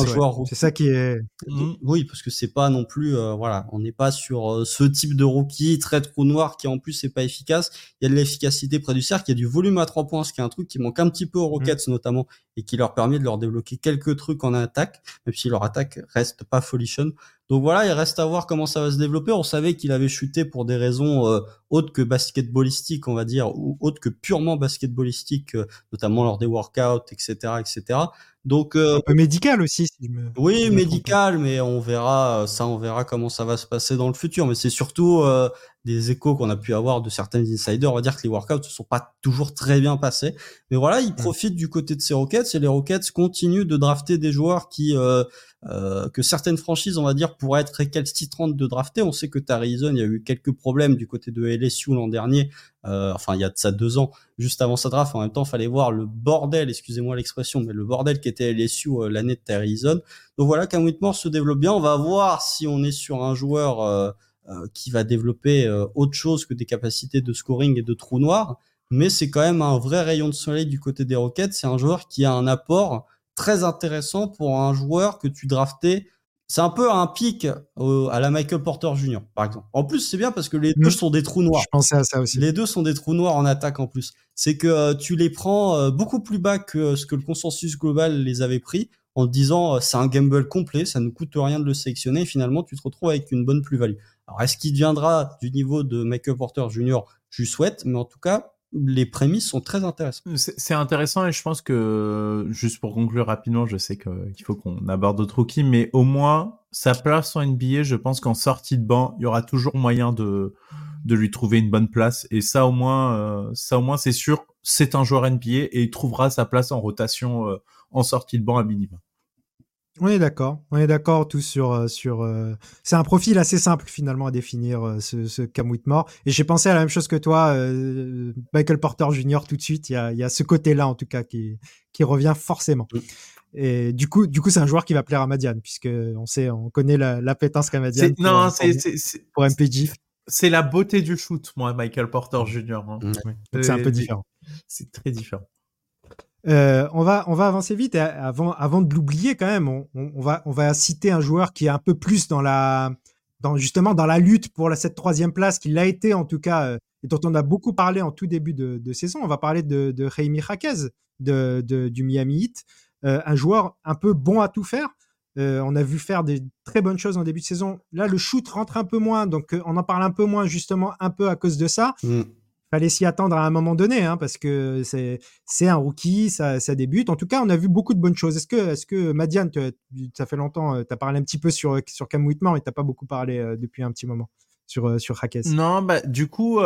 C'est ça qui est. Oui, parce que c'est pas non plus, euh, voilà, on n'est pas sur euh, ce type de rookie très trou noir qui en plus c'est pas efficace. Il y a de l'efficacité près du cercle, il y a du volume à trois points, ce qui est un truc qui manque un petit peu aux Rockets mmh. notamment et qui leur permet de leur débloquer quelques trucs en attaque, même si leur attaque reste pas folichonne. Donc voilà, il reste à voir comment ça va se développer. On savait qu'il avait chuté pour des raisons euh, autres que basketballistiques, on va dire, ou autres que purement basketballistiques, euh, notamment lors des workouts, etc., etc. Donc euh, un peu médical aussi. Si oui, médical, mais on verra ça, on verra comment ça va se passer dans le futur. Mais c'est surtout des échos qu'on a pu avoir de certains insiders. On va dire que les workouts ne sont pas toujours très bien passés. Mais voilà, ils profitent du côté de ces Rockets et les Rockets continuent de drafter des joueurs qui euh, que certaines franchises, on va dire, pourraient être récalcitrantes de drafter. On sait que Tarizon, il y a eu quelques problèmes du côté de LSU l'an dernier, euh, enfin il y a de ça deux ans, juste avant sa draft. En même temps, fallait voir le bordel, excusez-moi l'expression, mais le bordel qui était LSU euh, l'année de Tarizon. Donc voilà, Cam Whitmore se développe bien. On va voir si on est sur un joueur euh, qui va développer autre chose que des capacités de scoring et de trou noir. Mais c'est quand même un vrai rayon de soleil du côté des Rockets. C'est un joueur qui a un apport très intéressant pour un joueur que tu draftais. C'est un peu un pic à la Michael Porter Jr. par exemple. En plus, c'est bien parce que les deux sont des trous noirs. Je pensais à ça aussi. Les deux sont des trous noirs en attaque en plus. C'est que euh, tu les prends euh, beaucoup plus bas que ce que le consensus global les avait pris en te disant c'est un gamble complet, ça ne coûte rien de le sélectionner et finalement tu te retrouves avec une bonne plus-value. Alors est-ce qu'il deviendra du niveau de Michael Porter Jr. Je souhaite, mais en tout cas, les prémices sont très intéressantes. C'est intéressant et je pense que, juste pour conclure rapidement, je sais qu'il faut qu'on aborde d'autres rookies, mais au moins, sa place en NBA, je pense qu'en sortie de banc, il y aura toujours moyen de, de lui trouver une bonne place. Et ça, au moins, euh, ça, au moins, c'est sûr, c'est un joueur NBA et il trouvera sa place en rotation euh, en sortie de banc à minimum. On est d'accord, on est d'accord tous sur euh, sur. Euh, c'est un profil assez simple finalement à définir euh, ce, ce Cam Whitmore. Et j'ai pensé à la même chose que toi, Michael Porter Jr. Tout de suite, il y a, y a ce côté-là en tout cas qui qui revient forcément. Et du coup, du coup, c'est un joueur qui va plaire à Madiane puisque on sait, on connaît la, l'appétence qu'a Madiane. Pour, non, c'est pour MPG. C'est la beauté du shoot, moi, Michael Porter Jr. Hein. C'est un peu différent. C'est très différent. Euh, on, va, on va avancer vite. Avant, avant de l'oublier, quand même, on, on, va, on va citer un joueur qui est un peu plus dans la, dans, justement dans la lutte pour cette troisième place, qu'il l'a été en tout cas, euh, et dont on a beaucoup parlé en tout début de, saison. On va parler de, de Jaime de, du Miami Heat, euh, un joueur un peu bon à tout faire. On a vu faire des très bonnes choses en début de saison. Là, le shoot rentre un peu moins, donc on en parle un peu moins justement un peu à cause de ça. Mm fallait s'y attendre à un moment donné, hein, parce que c'est un rookie, ça, débute. En tout cas, on a vu beaucoup de bonnes choses. Est-ce que est-ce que Madiane, ça fait longtemps, euh, tu as parlé un petit peu sur sur Cam Whitman, et t'as pas beaucoup parlé euh, depuis un petit moment sur euh, sur Hackes. Non, bah du coup,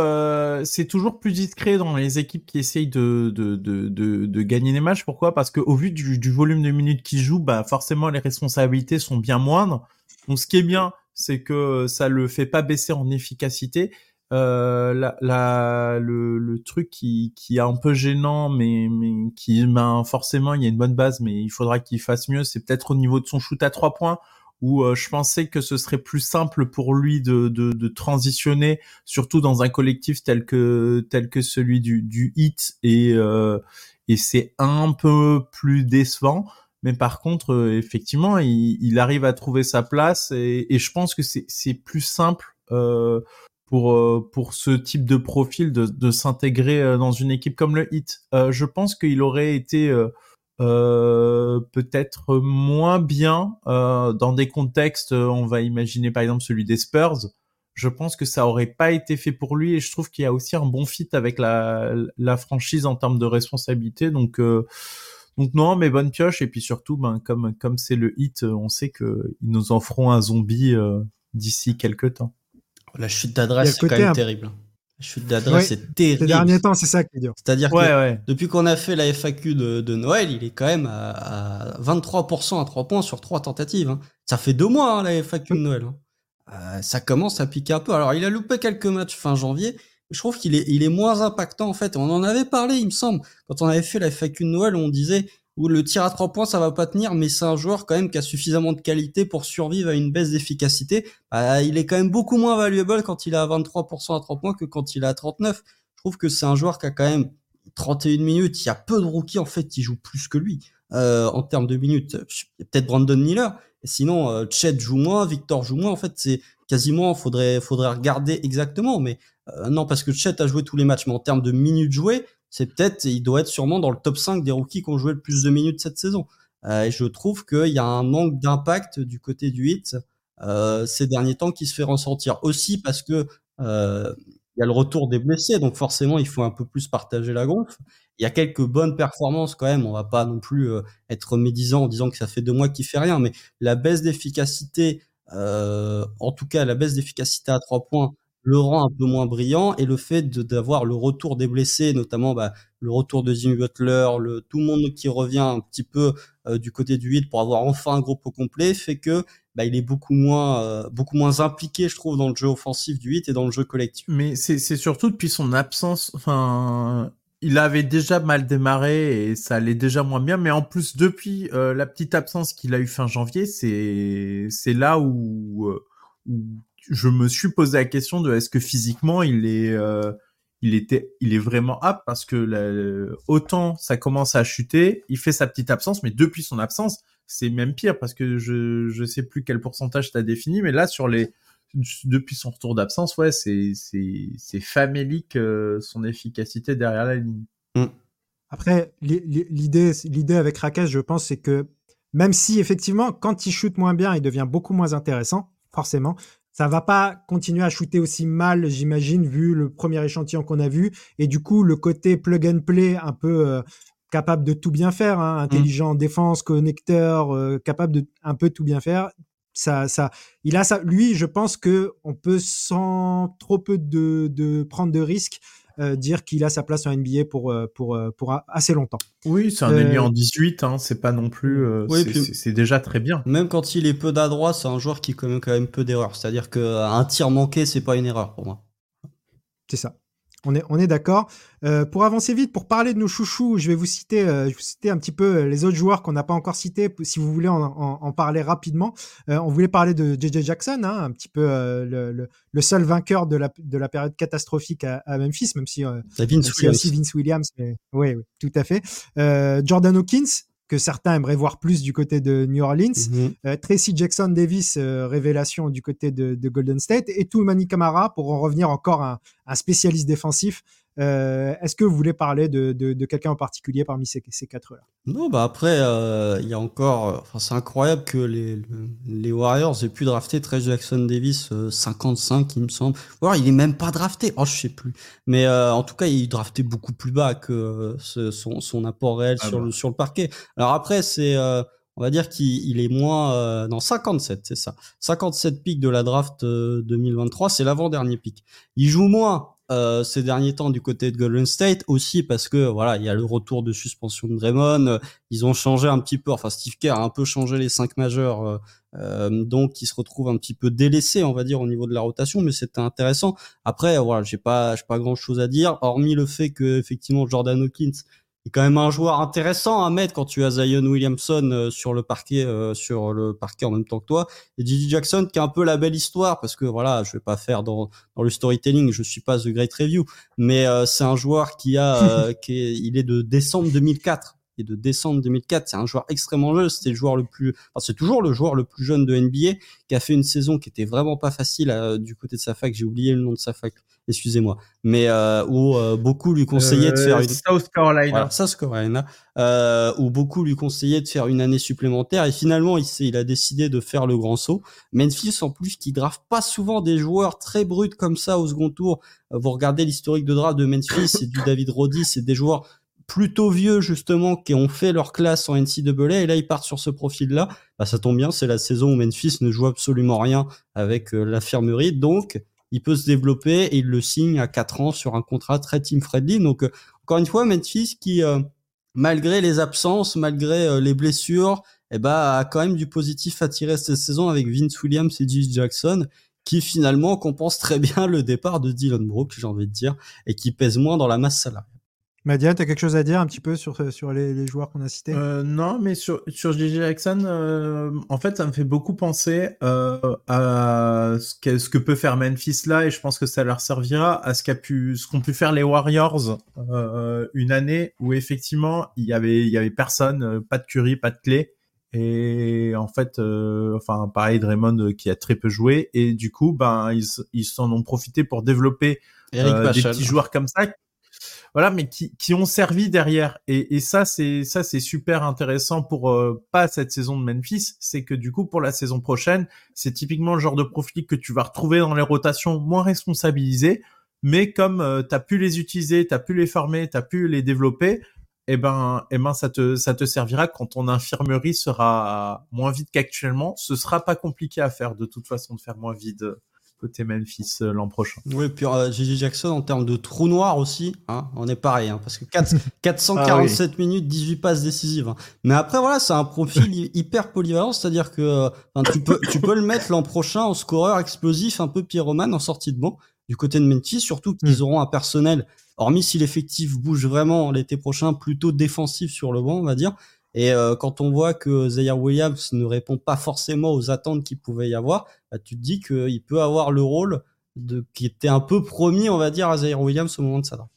c'est toujours plus discret dans les équipes qui essayent de de de gagner des matchs. Pourquoi? Parce que au vu du, du volume de minutes qu'ils jouent, bah forcément les responsabilités sont bien moindres. Donc ce qui est bien, c'est que ça le fait pas baisser en efficacité euh, la, la, le, le, truc qui, qui est un peu gênant, mais, mais qui, ben, forcément, il y a une bonne base, mais il faudra qu'il fasse mieux. C'est peut-être au niveau de son shoot à trois points où euh, je pensais que ce serait plus simple pour lui de, de, de, transitionner, surtout dans un collectif tel que tel que celui du, du hit et euh, et c'est un peu plus décevant. Mais par contre, euh, effectivement, il, il, arrive à trouver sa place et, et je pense que c'est plus simple euh, pour euh, pour ce type de profil de, de s'intégrer euh, dans une équipe comme le Heat. Euh, je pense qu'il aurait été euh, peut-être moins bien euh, dans des contextes. On va imaginer par exemple celui des Spurs. Je pense que ça aurait pas été fait pour lui et je trouve qu'il y a aussi un bon fit avec la, la franchise en termes de responsabilité. Donc donc non, mais bonne pioche et puis surtout, ben comme comme c'est le hit, on sait que ils nous en feront un zombie d'ici quelques temps. La chute d'adresse, c'est quand même terrible. La chute d'adresse, c'est terrible. Ces derniers temps, c'est ça qui est dur. C'est-à-dire que depuis qu'on a fait la FAQ de, Noël, il est quand même à, 23% à 3 points sur 3 tentatives. Hein. Ça fait deux mois, hein, la FAQ de Noël. Hein. Euh, ça commence à piquer un peu. Alors, il a loupé quelques matchs fin janvier. Je trouve qu'il est, il est moins impactant, en fait. On en avait parlé, il me semble. Quand on avait fait la FAQ de Noël, on disait, où le tir à trois points ça va pas tenir, mais c'est un joueur quand même qui a suffisamment de qualité pour survivre à une baisse d'efficacité. Bah, il est quand même beaucoup moins valuable quand il est à 23% à trois points que quand il est à 39. Je trouve que c'est un joueur qui a quand même 31 minutes. Il y a peu de rookies en fait qui jouent plus que lui euh, en termes de minutes. Peut-être Brandon Miller. Sinon, euh, Chet joue moins, Victor joue moins. En fait, c'est quasiment faudrait faudrait regarder exactement. Mais euh, non, parce que Chet a joué tous les matchs. Mais en termes de minutes jouées, c'est peut-être, il doit être sûrement dans le top 5 des rookies qui ont joué le plus de minutes cette saison. Euh, et je trouve qu'il y a un manque d'impact du côté du hit euh, ces derniers temps qui se fait ressentir aussi parce que euh, il y a le retour des blessés, donc forcément il faut un peu plus partager la gonfle. Il y a quelques bonnes performances quand même, on va pas non plus euh, être médisant en disant que ça fait deux mois qu'il fait rien, mais la baisse d'efficacité, euh, en tout cas la baisse d'efficacité à trois points le rend un peu moins brillant et le fait d'avoir le retour des blessés, notamment bah, le retour de Jimmy Butler, le, tout le monde qui revient un petit peu euh, du côté du 8 pour avoir enfin un groupe complet, fait que bah, il est beaucoup moins, euh, beaucoup moins impliqué, je trouve, dans le jeu offensif du 8 et dans le jeu collectif. Mais c'est surtout depuis son absence, enfin, il avait déjà mal démarré et ça allait déjà moins bien, mais en plus depuis euh, la petite absence qu'il a eu fin janvier, c'est là où, où je me suis posé la question de est-ce que physiquement il est euh, il était, il est vraiment apte parce que autant ça commence à chuter, il fait sa petite absence, mais depuis son absence, c'est même pire parce que je je sais plus quel pourcentage t'as défini, mais là sur les depuis son retour d'absence, ouais, c'est c'est c'est famélique euh, son efficacité derrière la ligne. Mm. Après, l'idée l'idée avec Rakesh, je pense, c'est que même si effectivement, quand il shoot moins bien, il devient beaucoup moins intéressant, forcément. Ça va pas continuer à shooter aussi mal, j'imagine, vu le premier échantillon qu'on a vu. Et du coup, le côté plug and play, un peu euh, capable de tout bien faire, hein, intelligent, défense, connecteur, euh, capable de un peu tout bien faire. Ça, ça, il a ça. Lui, je pense que on peut sans trop peu de, de prendre de risques dire qu'il a sa place en NBA pour, euh, pour, euh, pour assez longtemps. Oui, c'est un ailier en 18, hein, c'est pas non plus. c'est déjà très bien. Même quand il est peu d'adroit, c'est un joueur qui commet quand même peu d'erreurs. C'est-à-dire qu'un tir manqué, c'est pas une erreur pour moi. C'est ça. On est, on est d'accord. Euh, pour avancer vite, pour parler de nos chouchous, je vais vous citer, euh, je vais vous citer un petit peu euh, les autres joueurs qu'on n'a pas encore cités, si vous voulez en, en, parler rapidement. on voulait parler de JJ Jackson, hein, un petit peu le, le, seul vainqueur de la, de la période catastrophique à, à Memphis, même si, Vince Williams. aussi Vince Williams. oui, oui, tout à fait. Jordan Hawkins, que certains aimeraient voir plus du côté de New Orleans. Mhm. Tracy Jackson Davis, révélation du côté de, de, Golden State. Et Toumani Kamara, pour en revenir encore un, un spécialiste défensif, euh, est-ce que vous voulez parler de, de, quelqu'un en particulier parmi ces, ces quatre-là? Non, bah après, euh, il y a encore. Enfin, c'est incroyable que les, les Warriors aient pu drafter Trey Jackson Davis 55, euh, il me semble. Ou alors, il est même pas drafté. Oh, je sais plus. Mais en tout cas, il est drafté beaucoup plus bas que son, son apport réel ah sur, bah. le, sur le parquet. Alors après, c'est on va dire qu'il est moins euh, non 57 c'est ça 57 pics de la draft 2023 c'est l'avant-dernier pic il joue moins euh, ces derniers temps du côté de Golden State aussi parce que voilà il y a le retour de suspension de Draymond ils ont changé un petit peu enfin Steve Kerr a un peu changé les cinq majeurs euh, euh donc ils se retrouvent un petit peu délaissés on va dire au niveau de la rotation mais c'était intéressant. Après voilà j'ai pas j'ai pas grand chose à dire hormis le fait que effectivement Jordan Hawkins est quand même un joueur intéressant à mettre quand tu as Zion Williamson euh, sur le parquet euh, sur le parquet en même temps que toi. Et Gigi Jackson qui a un peu la belle histoire parce que voilà je vais pas faire dans dans le storytelling je suis pas The Great Review mais euh, c'est un joueur qui a qui est, il est de décembre 2004 et de décembre 2004 c'est un joueur extrêmement jeune c'était le joueur le plus enfin, c'est toujours le joueur le plus jeune de NBA qui a fait une saison qui était vraiment pas facile du côté de sa fac j'ai oublié le nom de sa fac excusez-moi, mais euh, où euh, beaucoup lui conseillaient de faire euh, une South Carolina, South Carolina, où beaucoup lui conseillaient de faire une année supplémentaire et finalement il, il a décidé de faire le grand saut. Memphis en plus qui grave pas souvent des joueurs très bruts comme ça au second tour. Vous regardez l'historique de draft de Memphis, c'est du David Roddy, c'est des joueurs plutôt vieux justement qui ont fait leur classe en NCAA et là ils partent sur ce profil là bah, ça tombe bien c'est la saison où Memphis ne joue absolument rien avec l'infirmerie donc il peut se développer et il le signe à 4 ans sur un contrat très team friendly. Donc euh, encore une fois, Memphis qui euh, malgré les absences, malgré euh, les blessures, eh ben, a quand même du positif à tirer cette saison avec Vince Williams et J. Jackson qui finalement compense très bien le départ de Dylan Brooks, j'ai envie de dire, et qui pèse moins dans la masse salariale. Madiane, tu as quelque chose à dire un petit peu sur, euh, sur les, joueurs qu'on a cités? Euh, Non, mais sur, sur JJ Jackson, euh, en fait, ça me fait beaucoup penser à ce que, ce que peut faire Memphis là, et je pense que ça leur servira à ce qu'a pu, ce qu'ont pu faire les Warriors une année où effectivement il y avait, il y avait personne, pas de Curry, pas de clé. Et en fait, enfin pareil, Draymond qui a très peu joué. Et du coup, ben ils ils s'en ont profité pour développer des petits joueurs comme ça voilà, mais qui, qui ont servi derrière. Et, et ça, c'est ça, c'est super intéressant pour euh, pas cette saison de Memphis, c'est que du coup pour la saison prochaine, c'est typiquement le genre de profil que tu vas retrouver dans les rotations moins responsabilisés, mais comme euh, tu as pu les utiliser, tu as pu les former, tu as pu les développer, eh ben, eh ben, ça te, ça te servira quand ton infirmerie sera moins vide qu'actuellement. Ce sera pas compliqué à faire de toute façon de faire moins vide côté Memphis euh, l'an prochain. Oui, puis euh, Gigi Jackson en termes de trou noir aussi, hein, on est pareil, hein, parce que 4, 447 ah minutes, 18 passes décisives. Hein. Mais après voilà, c'est un profil hyper polyvalent, c'est-à-dire que euh, tu peux tu peux le mettre l'an prochain en scoreur explosif, un peu pyromane en sortie de banc du côté de Memphis, surtout qu'ils mm. auront un personnel, hormis si l'effectif bouge vraiment l'été prochain, plutôt défensif sur le banc, on va dire. Et euh, quand on voit que Zaire Williams ne répond pas forcément aux attentes qu'il pouvait y avoir, bah, tu te dis qu'il peut avoir le rôle de, qui était un peu promis, on va dire, à Zaire Williams au moment de sa draft.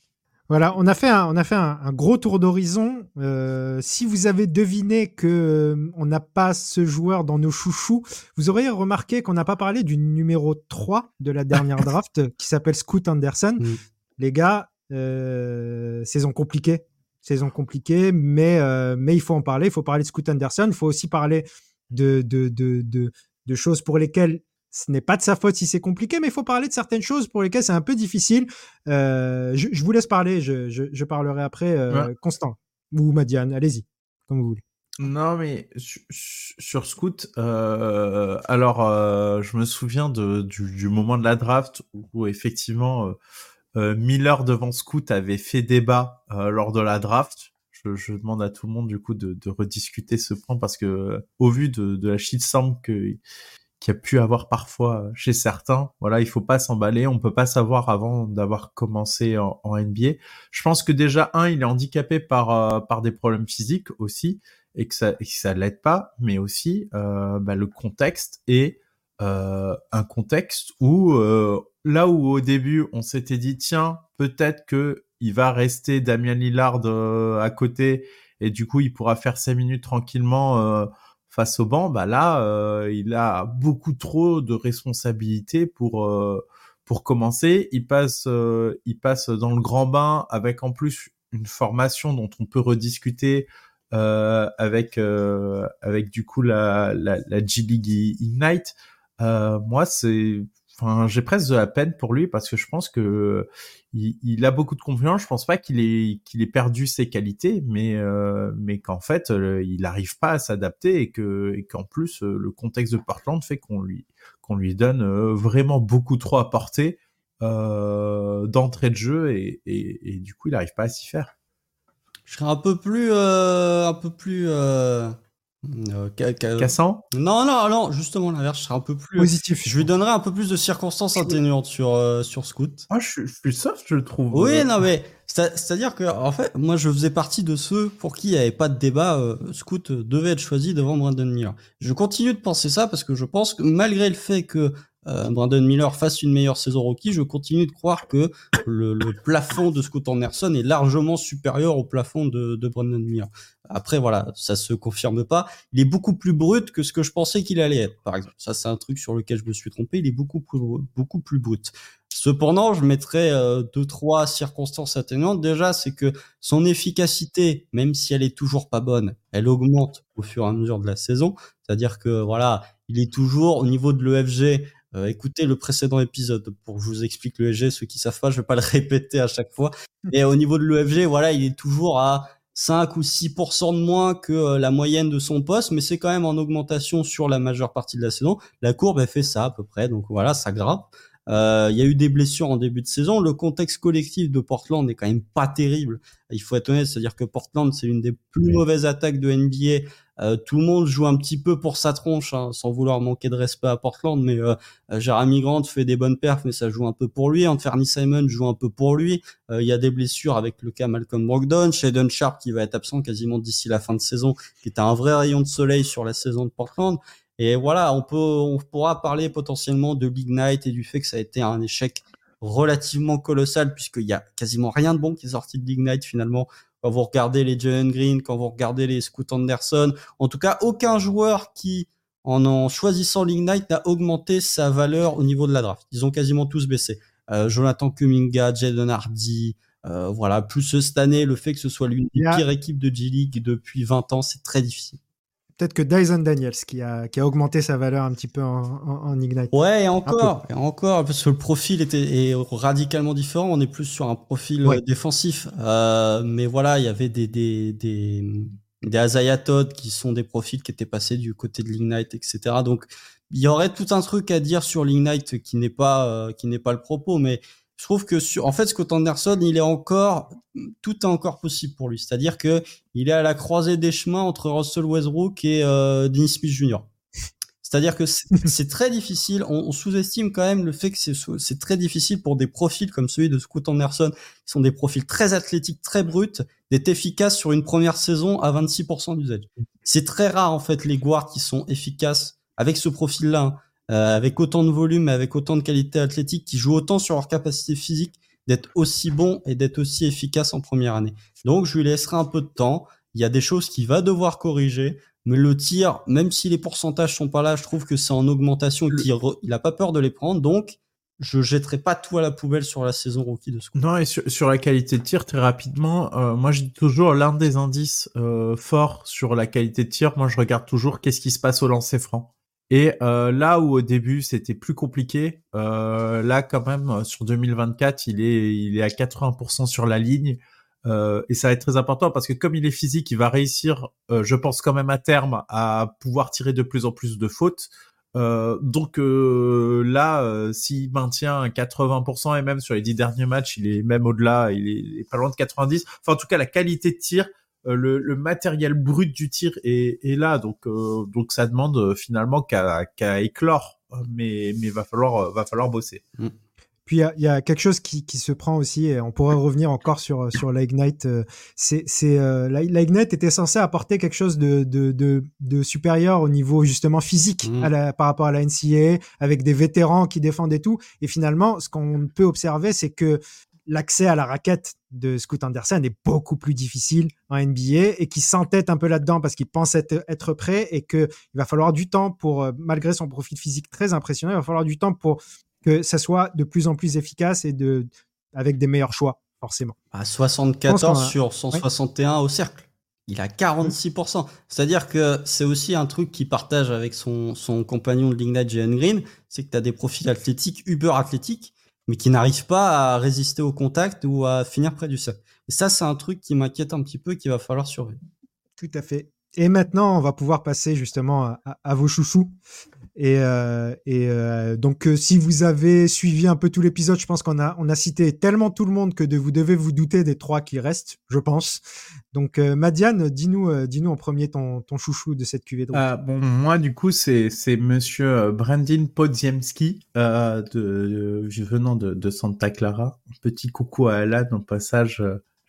Voilà, on a fait un, on a fait un, gros tour d'horizon. Euh, si vous avez deviné que euh, on n'a pas ce joueur dans nos chouchous, vous auriez remarqué qu'on n'a pas parlé du numéro 3 de la dernière draft qui s'appelle Scoot Anderson. Mm. Les gars, euh, saison compliquée. Saison compliquée, mais, mais il faut en parler. Il faut parler de Scoot Anderson. Il faut aussi parler de, de, de, de, de choses pour lesquelles ce n'est pas de sa faute si c'est compliqué, mais il faut parler de certaines choses pour lesquelles c'est un peu difficile. Euh, je, vous laisse parler, je, parlerai après. Euh, Constant ou Madiane, allez-y, comme vous voulez. Non, mais sur Scoot, euh, alors je me souviens de, du, moment de la draft où, effectivement Miller devant Scoot avait fait débat lors de la draft. Je, demande à tout le monde du coup de, rediscuter ce point parce que au vu de, de la shitstorm que qui a pu avoir parfois chez certains. Voilà, il faut pas s'emballer, on peut pas savoir avant d'avoir commencé en, NBA. Je pense que déjà un, il est handicapé par euh, par des problèmes physiques aussi et que ça et que ça l'aide pas, mais aussi euh, bah, le contexte euh, un contexte où euh, là où au début on s'était dit tiens peut-être que il va rester Damien Lillard euh, à côté et du coup il pourra faire ses minutes tranquillement face au banc, bah là, euh, il a beaucoup trop de responsabilités pour euh, pour commencer. Il passe euh, il passe dans le grand bain avec en plus une formation dont on peut rediscuter avec avec du coup la la, la G League Ignite. Moi, c'est Enfin, j'ai presque de la peine pour lui parce que je pense que il, a beaucoup de confiance. Je pense pas qu'il ait perdu ses qualités, mais euh, mais qu'en fait euh, il n'arrive pas à s'adapter et que qu'en plus euh, le contexte de Portland fait qu'on lui qu'on lui donne vraiment beaucoup trop à porter d'entrée de jeu et, et, et, du coup il n'arrive pas à s'y faire. Je serais un peu plus un peu plus euh, Cassant? Non, non, non, justement l'inverse, je serais un peu plus positif. Je lui donnerais un peu plus de circonstances atténuantes sur euh, sur Scoot. Ah, je, je suis soft, je le trouve. Oui, euh. non, mais c'est-à-dire que en fait, moi, je faisais partie de ceux pour qui il n'y avait pas de débat. Euh, Scoot devait être choisi devant Brandon Miller. Je continue de penser ça parce que je pense que malgré le fait que euh, Brandon Miller fasse une meilleure saison rookie, je continue de croire que le, le plafond de Scott Anderson est largement supérieur au plafond de, de Brandon Miller. Après, voilà, ça se confirme pas. Il est beaucoup plus brut que ce que je pensais qu'il allait être, par exemple. Ça, c'est un truc sur lequel je me suis trompé. Il est beaucoup plus, beaucoup plus brut. Cependant, je mettrais euh, deux, trois circonstances atténuantes. Déjà, c'est que son efficacité, même si elle est toujours pas bonne, elle augmente au fur et à mesure de la saison. C'est-à-dire que, voilà, il est toujours au niveau de l'EFG euh, écoutez le précédent épisode pour que je vous explique l'EFG. Ceux qui savent pas, je vais pas le répéter à chaque fois. Et au niveau de l'EFG, voilà, il est toujours à 5 ou 6% de moins que euh, la moyenne de son poste, mais c'est quand même en augmentation sur la majeure partie de la saison. La courbe, elle fait ça à peu près, donc voilà, ça grimpe. Euh, il y a eu des blessures en début de saison. Le contexte collectif de Portland n'est quand même pas terrible. Il faut être honnête, c'est-à-dire que Portland, c'est une des plus mauvaises attaques de NBA. Euh, tout le monde joue un petit peu pour sa tronche, hein, sans vouloir manquer de respect à Portland. Mais euh, Jeremy Grant fait des bonnes perfs, mais ça joue un peu pour lui. Anthony Simon joue un peu pour lui. Euh, il y a des blessures avec le cas Malcolm Brogdon, Shaden Sharp qui va être absent quasiment d'ici la fin de saison, qui est un vrai rayon de soleil sur la saison de Portland. Et voilà, on peut, on pourra parler potentiellement de l'Ignite et du fait que ça a été un échec relativement colossal puisqu'il y a quasiment rien de bon qui est sorti de l'Ignite finalement. Quand vous regardez les Jalen Green, quand vous regardez les Scoot Anderson, en tout cas, aucun joueur qui, en en choisissant l'Ignite, n'a augmenté sa valeur au niveau de la draft. Ils ont quasiment tous baissé. Euh, Jonathan Kuminga, Jaden Hardy, euh, voilà. Plus cette année, le fait que ce soit l'une des pires équipes de G-League depuis 20 ans, c'est très difficile peut-être que Dyson Daniels qui a, qui a augmenté sa valeur un petit peu en, en, Ignite. Ouais, et encore, et encore, parce que le profil était est radicalement différent. On est plus sur un profil euh, défensif. Euh, mais voilà, il y avait des, des, des, des Isaiah Todd qui sont des profils qui étaient passés du côté de l'Ignite, etc. Donc, il y aurait tout un truc à dire sur l'Ignite qui n'est pas, euh, qui n'est pas le propos, mais je trouve que sur, en fait, Scott Anderson, il est encore, tout est encore possible pour lui. C'est-à-dire que il est à la croisée des chemins entre Russell Westbrook et euh, Dennis Smith Jr. C'est-à-dire que c'est très difficile. On, sous-estime quand même le fait que c'est très difficile pour des profils comme celui de Scott Anderson, qui sont des profils très athlétiques, très bruts, d'être efficaces sur une première saison à 26% d'usage. C'est très rare en fait les guards qui sont efficaces avec ce profil-là. Hein. avec autant de volume, avec autant de qualité athlétique, qui jouent autant sur leur capacité physique d'être aussi bon et d'être aussi efficace en première année. Donc je lui laisserai un peu de temps. Il y a des choses qu'il va devoir corriger, mais le tir, même si les pourcentages sont pas là, je trouve que c'est en augmentation et qu'il il a pas peur de les prendre. Donc je jetterai pas tout à la poubelle sur la saison rookie de ce coup. Non, et sur, la qualité de tir, très rapidement, euh, moi je dis toujours l'un des indices euh, forts sur la qualité de tir, moi je regarde toujours qu'est-ce qui se passe au lancer franc. Et euh, là où au début c'était plus compliqué, euh, là quand même sur 2024 il est il est à 80% sur la ligne euh, et ça va être très important parce que comme il est physique, il va réussir, euh, je pense quand même à terme à pouvoir tirer de plus en plus de fautes. Euh, donc là, s'il maintient 80% et même sur les dix derniers matchs, il est même au-delà, il est, pas loin de 90. Enfin en tout cas la qualité de tir euh, le, le, matériel brut du tir est, est là, donc euh, donc ça demande euh, finalement qu'à qu'à éclore, mais mais va falloir va falloir bosser. Mm. Puis il y, y, a quelque chose qui, qui, se prend aussi, et on pourrait revenir encore sur sur l'Ignite. C'est c'est euh, l'Ignite était censé apporter quelque chose de, de, de, de supérieur au niveau justement physique mm. à la, par rapport à la NCAA, avec des vétérans qui défendent et tout. Et finalement, ce qu'on peut observer, c'est que l'accès à la raquette de Scoot Anderson est beaucoup plus difficile en NBA et qui s'entête un peu là-dedans parce qu'il pense être, être prêt et qu'il va falloir du temps pour, euh, malgré son profil physique très impressionnant, il va falloir du temps pour que ça soit de plus en plus efficace et de, avec des meilleurs choix, forcément. À 74 sur 161 au cercle. Il a 46%. C'est-à-dire que c'est aussi un truc qu'il partage avec son, son compagnon de Lignite, Jalen Green, c'est que tu as des profils athlétiques, uber athlétiques, mais qui n'arrivent pas à résister au contact ou à finir près du cercle. Et ça, c'est un truc qui m'inquiète un petit peu, qu'il va falloir surveiller. Tout à fait. Et maintenant, on va pouvoir passer justement à, vos chouchous. Et, euh, euh, donc, euh, si vous avez suivi un peu tout l'épisode, je pense qu'on a, on a cité tellement tout le monde que vous devez vous douter des trois qui restent, je pense. Donc, Madiane, dis-nous, dis-nous en premier ton, chouchou de cette cuvée de Bon, moi, du coup, c'est, Monsieur Brandin Podziemski, de, venant de, Santa Clara. petit coucou à Alan au passage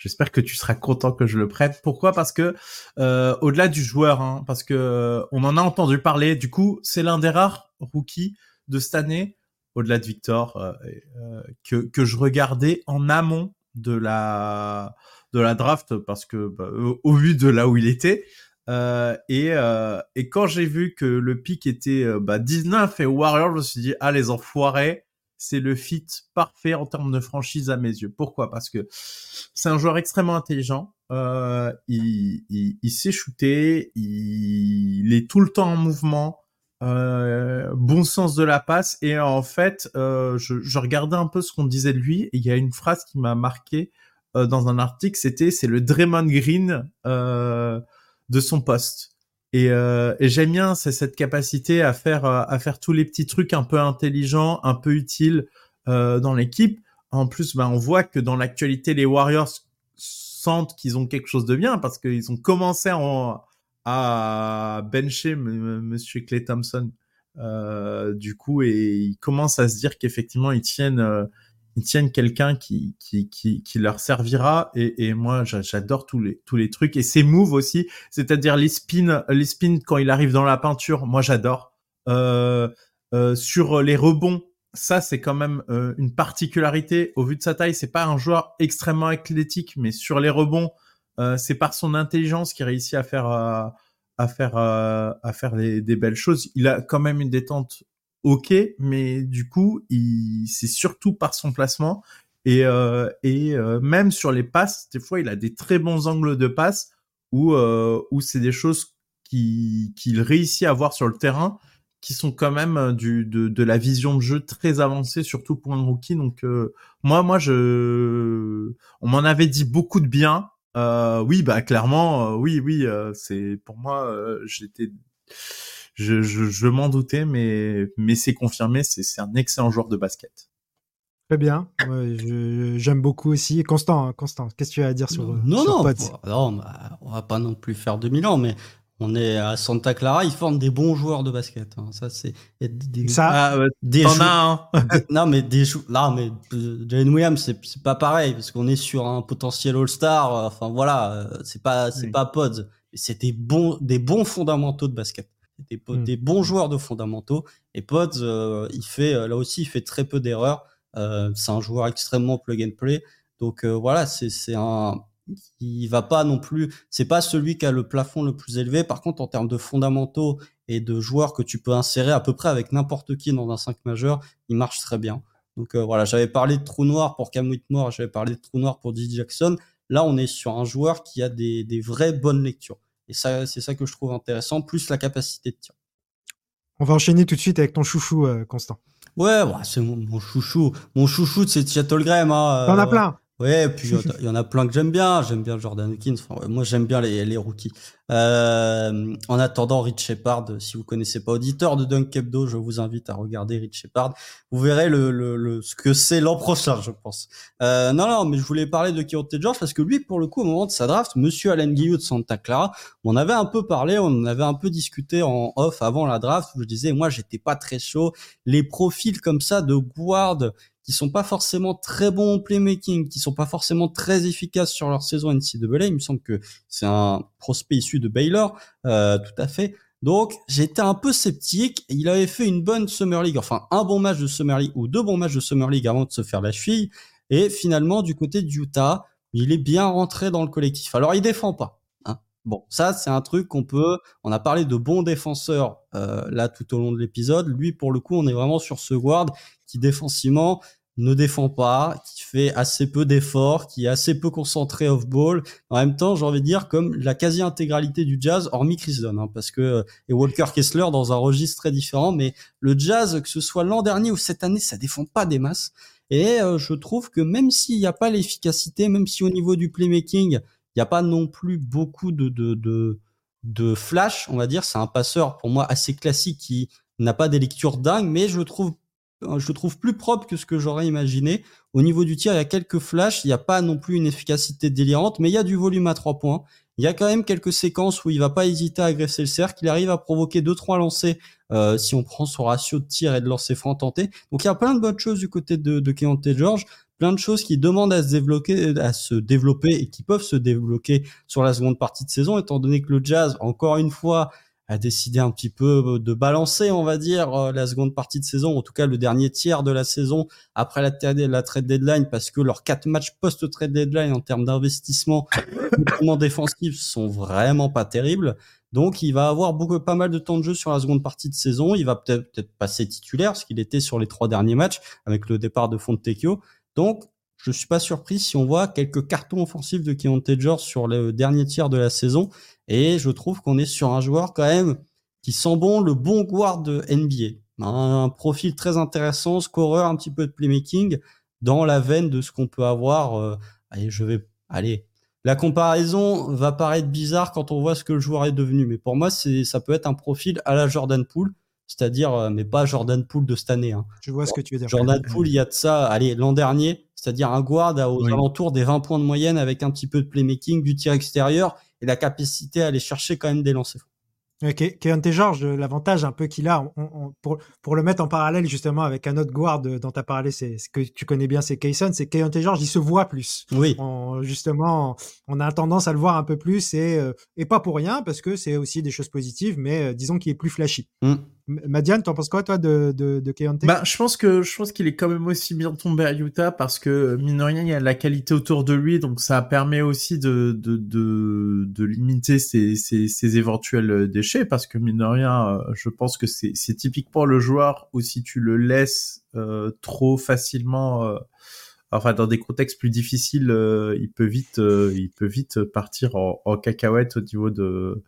J'espère que tu seras content que je le prête. Pourquoi? Parce que euh, au-delà du joueur, hein, parce que euh, on en a entendu parler. Du coup, c'est l'un des rares rookies de cette année, au-delà de Victor, euh, que que je regardais en amont de la de la draft parce que bah, au vu de là où il était. et, et quand j'ai vu que le pic était bah, 19 et Warriors, je me suis dit ah les enfoirés, c'est le fit parfait en termes de franchise à mes yeux. Pourquoi? Parce que c'est un joueur extrêmement intelligent. Euh, il, il, sait shooter, il, est tout le temps en mouvement, euh, bon sens de la passe. Et en fait, euh, je, regardais un peu ce qu'on disait de lui. Et il y a une phrase qui m'a marqué dans un article. C'était c'est le Draymond Green de son poste. Et, euh, et j'aime bien c'est cette capacité à faire à faire tous les petits trucs un peu intelligents, un peu utiles euh, dans l'équipe. En plus, ben on voit que dans l'actualité, les Warriors sentent qu'ils ont quelque chose de bien parce qu'ils ont commencé en, à bencher Monsieur Clay Thompson. Euh, du coup, et ils commencent à se dire qu'effectivement ils tiennent euh, ils tiennent quelqu'un qui, qui, qui, qui, leur servira. Et, et moi, j'adore tous les, tous les trucs. Et ses moves aussi, c'est-à-dire les spins, les spins quand il arrive dans la peinture, moi j'adore. Euh, euh, sur les rebonds, ça c'est quand même euh, une particularité. Au vu de sa taille, c'est pas un joueur extrêmement athlétique, mais sur les rebonds, euh, c'est par son intelligence qu'il réussit à faire euh, à faire à faire des belles choses. Il a quand même une détente ok, mais du coup, il, c'est surtout par son placement et, euh, et euh, même sur les passes, des fois, il a des très bons angles de passe où, euh, où c'est des choses qu'il qui réussit à voir sur le terrain qui sont quand même du, de, de la vision de jeu très avancée, surtout pour un rookie. Donc moi, moi, je, on m'en avait dit beaucoup de bien. oui, bah clairement, oui, oui, c'est pour moi, j'étais je, je, je m'en doutais, mais, mais c'est confirmé, c'est un excellent joueur de basket. Très bien, j'aime beaucoup aussi. Constant, hein, Constant, qu'est-ce que tu as à dire sur Non, sur non, non bah, on va pas non plus faire 2000 ans, mais on est à Santa Clara, ils forment des bons joueurs de basket. Hein. Ça, c'est des, ça, ah, des hein. non, mais des non, mais euh, Jalen Williams, c'est pas pareil parce qu'on est sur un potentiel All-Star. Enfin voilà, euh, c'est pas c'est pas Pods, c'est des bons des bons fondamentaux de basket. Des, hmm. des bons joueurs de fondamentaux. Et Pods, il fait là aussi, il fait très peu d'erreurs. c'est un joueur extrêmement plug and play. Donc voilà, c'est un il va pas non plus, c'est pas celui qui a le plafond le plus élevé. Par contre, en termes de fondamentaux et de joueurs que tu peux insérer à peu près avec n'importe qui dans un 5 majeur, il marche très bien. Donc euh, voilà, j'avais parlé de trou noir pour Cam Whitmore, j'avais parlé de trou noir pour D. Jackson. Là, on est sur un joueur qui a des, des vraies bonnes lectures. Et ça, c'est ça que je trouve intéressant, plus la capacité de tir. On va enchaîner tout de suite avec ton chouchou, euh, Constant. Ouais, c'est mon, chouchou. Mon chouchou, c'est Chattelgram. Hein, T'en as plein. Ouais, puis il y en a plein que j'aime bien. J'aime bien Jordan Hawkins. moi, j'aime bien les, les rookies. Euh, en attendant, Rich Shepard, si vous connaissez pas auditeur de Dunk Hebdo, je vous invite à regarder Rich Shepard. Vous verrez le, le, le ce que c'est l'an prochain, je pense. Euh, non, non, mais je voulais parler de Keontae George parce que lui, pour le coup, au moment de sa draft, Monsieur Alain Guillou de Santa Clara, on avait un peu parlé, on avait un peu discuté en off avant la draft où je disais, moi, j'étais pas très chaud. Les profils comme ça de guard qui sont pas forcément très bons au playmaking, qui sont pas forcément très efficaces sur leur saison NCAA. Il me semble que c'est un prospect issu de Baylor, euh, tout à fait. Donc j'étais un peu sceptique. Il avait fait une bonne Summer League, enfin un bon match de Summer League ou deux bons matchs de Summer League avant de se faire la cheville. Et finalement, du côté de Utah, il est bien rentré dans le collectif. Alors il défend pas. Bon, ça c'est un truc qu'on peut. On a parlé de bons défenseurs euh, là tout au long de l'épisode. Lui, pour le coup, on est vraiment sur ce guard qui défensivement ne défend pas, qui fait assez peu d'efforts, qui est assez peu concentré off ball. En même temps, j'ai envie de dire comme la quasi-intégralité du jazz, hormis Chris Dunn, hein, parce que euh, et Walker Kessler dans un registre très différent, mais le jazz, que ce soit l'an dernier ou cette année, ça défend pas des masses. Et euh, je trouve que même s'il n'y a pas l'efficacité, même si au niveau du playmaking, il n'y a pas non plus beaucoup de, de, de, flash, on va dire, c'est un passeur pour moi assez classique qui n'a pas des lectures dingues, mais je trouve je le trouve plus propre que ce que j'aurais imaginé. Au niveau du tir, il y a quelques flashs, il n'y a pas non plus une efficacité délirante, mais il y a du volume à trois points. Il y a quand même quelques séquences où il va pas hésiter à agresser le cercle, il arrive à provoquer deux trois lancers euh, si on prend son ratio de tir et de lancer franc tenté. Donc il y a plein de bonnes choses du côté de, de Keontae George, plein de choses qui demandent à se développer, à se développer et qui peuvent se débloquer sur la seconde partie de saison, étant donné que le Jazz, encore une fois, a décidé un petit peu euh, de balancer, on va dire, euh, la seconde partie de saison, en tout cas le dernier tiers de la saison après la, trade deadline, parce que leurs quatre matchs post-trade deadline en termes d'investissement, notamment défensif, sont vraiment pas terribles. Donc, il va avoir beaucoup, pas mal de temps de jeu sur la seconde partie de saison. Il va peut-être peut passer titulaire, ce qu'il était sur les trois derniers matchs avec le départ de Fontecchio. Donc, je suis pas surpris si on voit quelques cartons offensifs de Keontae George sur le dernier tiers de la saison. Et je trouve qu'on est sur un joueur quand même qui sent bon le bon guard de NBA. Un, profil très intéressant, scoreur, un petit peu de playmaking dans la veine de ce qu'on peut avoir. Euh, allez, je vais, allez, la comparaison va paraître bizarre quand on voit ce que le joueur est devenu, mais pour moi, c'est, ça peut être un profil à la Jordan Poole, c'est-à-dire, euh, mais pas Jordan Poole de cette année. Hein. Je vois ce que tu veux dire. Jordan Poole, il y a de ça, allez, l'an dernier, c'est-à-dire un guard aux alentours des 20 points de moyenne avec un petit peu de playmaking, du tir extérieur et la capacité à aller chercher quand même des lancers Okay. Keontae George, l'avantage un peu qu'il a, pour, pour le mettre en parallèle justement avec un autre guard dont tu as parlé, c'est ce que tu connais bien, c'est Kayson, c'est Keontae George, il se voit plus. Oui. justement, on a tendance à le voir un peu plus et, euh, et pas pour rien parce que c'est aussi des choses positives, mais euh, disons qu'il est plus flashy. Mm. Madiane, t'en penses quoi toi de, de, de bah, je pense que je pense qu'il est quand même aussi bien tombé à Utah parce que mine de rien il y a la qualité autour de lui donc ça permet aussi de de de, de limiter ses, ses, ses, éventuels déchets parce que mine de rien euh, je pense que c'est c'est typiquement le joueur où si tu le laisses euh, trop facilement euh, enfin dans des contextes plus difficiles euh, il peut vite il peut vite partir en, en cacahuète au niveau de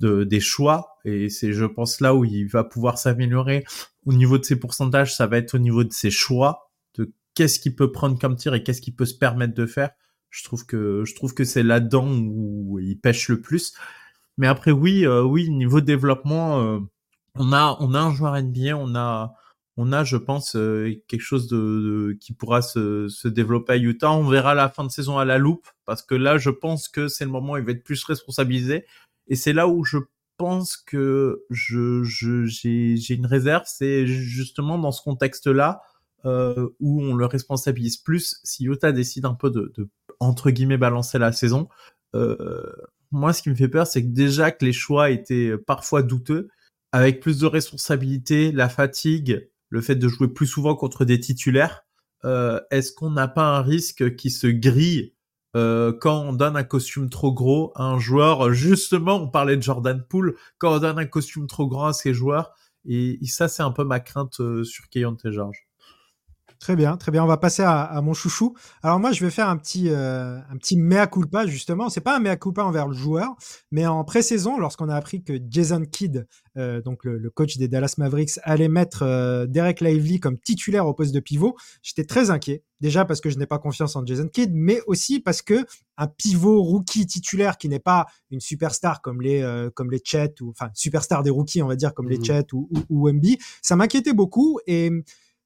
de, des choix. Et c'est je pense là où il va pouvoir s'améliorer. Au niveau de ses pourcentages ça va être au niveau de ses choix de qu'est-ce qu'il peut prendre comme tir et qu'est-ce qu'il peut se permettre de faire. Je trouve que je trouve que c'est là-dedans où il pêche le plus. Mais après oui euh, oui niveau développement euh, on a on a un joueur NBA on a on a je pense euh, quelque chose de, qui pourra se, se développer à Utah. On verra la fin de saison à la loupe parce que là je pense que c'est le moment où il va être plus responsabilisé et c'est là où je pense que je j'ai j'ai une réserve, c'est justement dans ce contexte-là euh, où on le responsabilise plus. Si Utah décide un peu de, de entre guillemets balancer la saison, euh, moi ce qui me fait peur, c'est que déjà que les choix étaient parfois douteux, avec plus de responsabilités, la fatigue, le fait de jouer plus souvent contre des titulaires, euh, est-ce qu'on n'a pas un risque qui se grille euh, quand on donne un costume trop gros à un joueur Justement, on parlait de Jordan Poole, quand on donne un costume trop grand à ses joueurs, et, ça c'est un peu ma crainte euh, sur Keontae George. Très bien, très bien. On va passer à, mon chouchou. Alors moi, je vais faire un petit, euh, un petit mea culpa justement. C'est pas un mea culpa envers le joueur, mais en pré-saison, lorsqu'on a appris que Jason Kidd, euh, donc le, coach des Dallas Mavericks, allait mettre euh, Derek Lively comme titulaire au poste de pivot, j'étais très inquiet. Déjà parce que je n'ai pas confiance en Jason Kidd, mais aussi parce que un pivot rookie titulaire qui n'est pas une superstar comme les comme les Chet ou enfin superstar des rookies, on va dire comme les mmh Chet ou, ou, ou ça m'inquiétait beaucoup et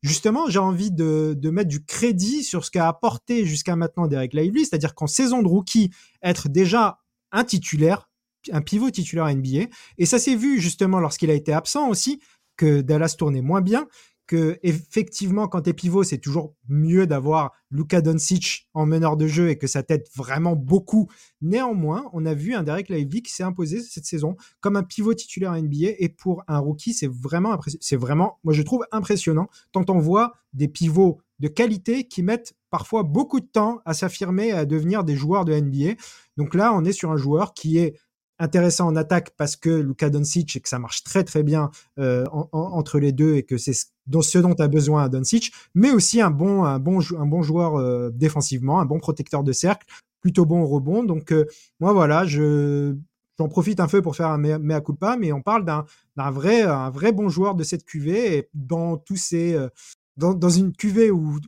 justement, j'ai envie de, mettre du crédit sur ce qu'a apporté jusqu'à maintenant Derek Lively, c'est-à-dire qu'en saison de rookie, être déjà un titulaire, un pivot titulaire NBA, et ça s'est vu justement lorsqu'il a été absent aussi, que Dallas tournait moins bien, que effectivement quand es pivot c'est toujours mieux d'avoir Luka Doncic en meneur de jeu et que ça t'aide vraiment beaucoup. Néanmoins, on a vu un Derek Lively qui s'est imposé cette saison comme un pivot titulaire NBA et pour un rookie c'est vraiment c'est vraiment moi je trouve impressionnant tant on voit des pivots de qualité qui mettent parfois beaucoup de temps à s'affirmer à devenir des joueurs de NBA. Donc là, on est sur un joueur qui est intéressant en attaque parce que Luka Doncic et que ça marche très très bien euh, entre les deux et que c'est ce dont a besoin Doncic, mais aussi un bon un bon un bon joueur euh, défensivement, un bon protecteur de cercle, plutôt bon au rebond. Donc euh, moi voilà, je j'en profite un peu pour faire un mea culpa, mais on parle d'un d'un vrai un vrai bon joueur de cette QV et dans tous ces dans, une cuvée ou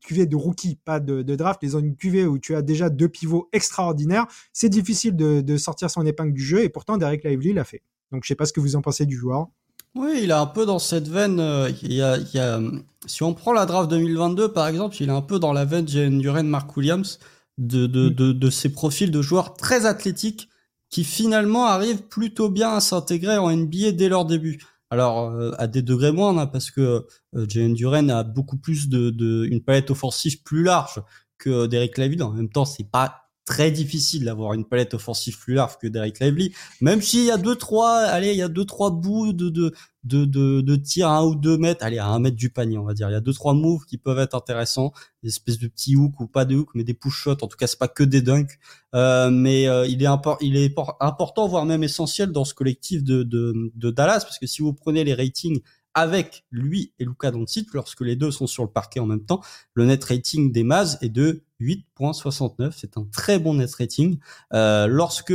cuvée de rookie, pas de, draft, mais dans une cuvée où tu as déjà deux pivots extraordinaires, c'est difficile de, sortir son épingle du jeu et pourtant Derek Lively l'a fait. Donc je sais pas ce que vous en pensez du joueur. Oui, il est un peu dans cette veine. Euh, il y a, si on prend la draft 2022 par exemple, il est un peu dans la veine Jalen Duren, Mark Williams, de, de, mm. de, de ces profils de joueurs très athlétiques qui finalement arrivent plutôt bien à s'intégrer en NBA dès leur début. Alors euh, à des degrés moindres, hein, parce que euh, Jalen Duren a beaucoup plus de, de, une palette offensive plus large que Derek Lively. En même temps, c'est pas très difficile d'avoir une palette offensive plus large que Derek Lively, même s'il y a deux trois, allez, il y a deux trois bouts de de de de, de tir à un ou deux mètres, allez à un mètre du panier, on va dire. Il y a deux trois moves qui peuvent être intéressants, des espèces de petits hooks ou pas de hooks, mais des push shots. En tout cas, c'est pas que des dunks, euh, mais euh, il est il est important, voire même essentiel dans ce collectif de de, de Dallas, parce que si vous prenez les ratings avec lui et Luka Doncic lorsque les deux sont sur le parquet en même temps. Le net rating des Mavs est de 8.69. C'est un très bon net rating. Euh, lorsque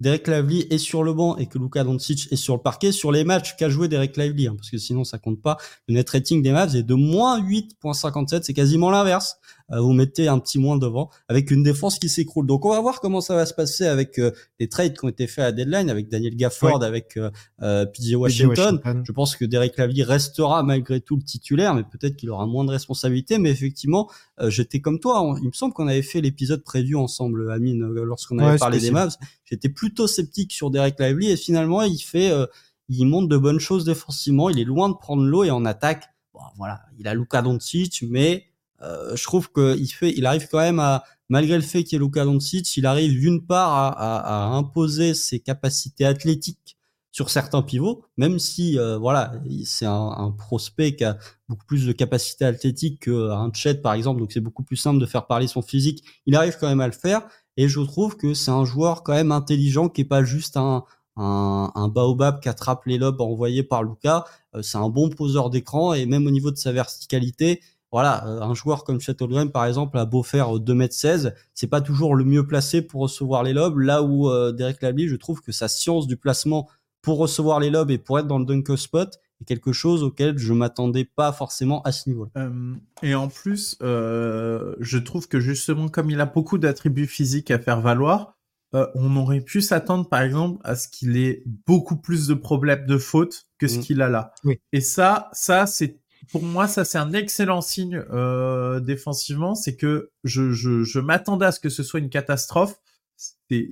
Derek Lively est sur le banc et que Luka Doncic est sur le parquet sur les matchs qu'a joué Derek Lively, hein, parce que sinon ça compte pas. Le net rating des Mavs est de moins 8.57, c'est quasiment l'inverse. Euh, vous mettez un petit moins devant avec une défense qui s'écroule. Donc on va voir comment ça va se passer avec euh, les trades qui ont été faits à deadline, avec Daniel Gafford, avec euh, PJ Washington. Je pense que Derek Lively restera malgré tout le titulaire, mais peut-être qu'il aura moins de responsabilités. Mais effectivement, j'étais comme toi. Il me semble qu'on avait fait l'épisode prévu ensemble, Amine, lorsqu'on avait parlé des Mavs. J'étais plutôt sceptique sur Derek Lively et finalement il fait, il montre de bonnes choses défensivement. Il est loin de prendre l'eau et en attaque, bon, voilà, il a Luka Doncic, mais euh, je trouve qu'il fait, il arrive quand même à, malgré le fait qu'il y ait Luka Doncic, il arrive d'une part à, à, à, imposer ses capacités athlétiques sur certains pivots, même si euh, voilà, c'est un, un, prospect qui a beaucoup plus de capacités athlétiques qu'un Chet par exemple, donc c'est beaucoup plus simple de faire parler son physique. Il arrive quand même à le faire, et je trouve que c'est un joueur quand même intelligent qui est pas juste un un, un baobab qui attrape les lobes envoyés par Luka. Euh, c'est un bon poseur d'écran et même au niveau de sa verticalité, voilà, euh, un joueur comme Chateaubriand, par exemple, a beau faire 2m16, c'est pas toujours le mieux placé pour recevoir les lobes. Là où euh, Derek Lively, je trouve que sa science du placement pour recevoir les lobes et pour être dans le dunk spot est quelque chose auquel je m'attendais pas forcément à ce niveau. Euh, et en plus, je trouve que justement, comme il a beaucoup d'attributs physiques à faire valoir, on aurait pu s'attendre, par exemple, à ce qu'il ait beaucoup plus de problèmes de faute que ce mmh. qu'il a là. Et ça, ça, c'est pour moi, ça c'est un excellent signe euh, défensivement, c'est que je, m'attendais à ce que ce soit une catastrophe.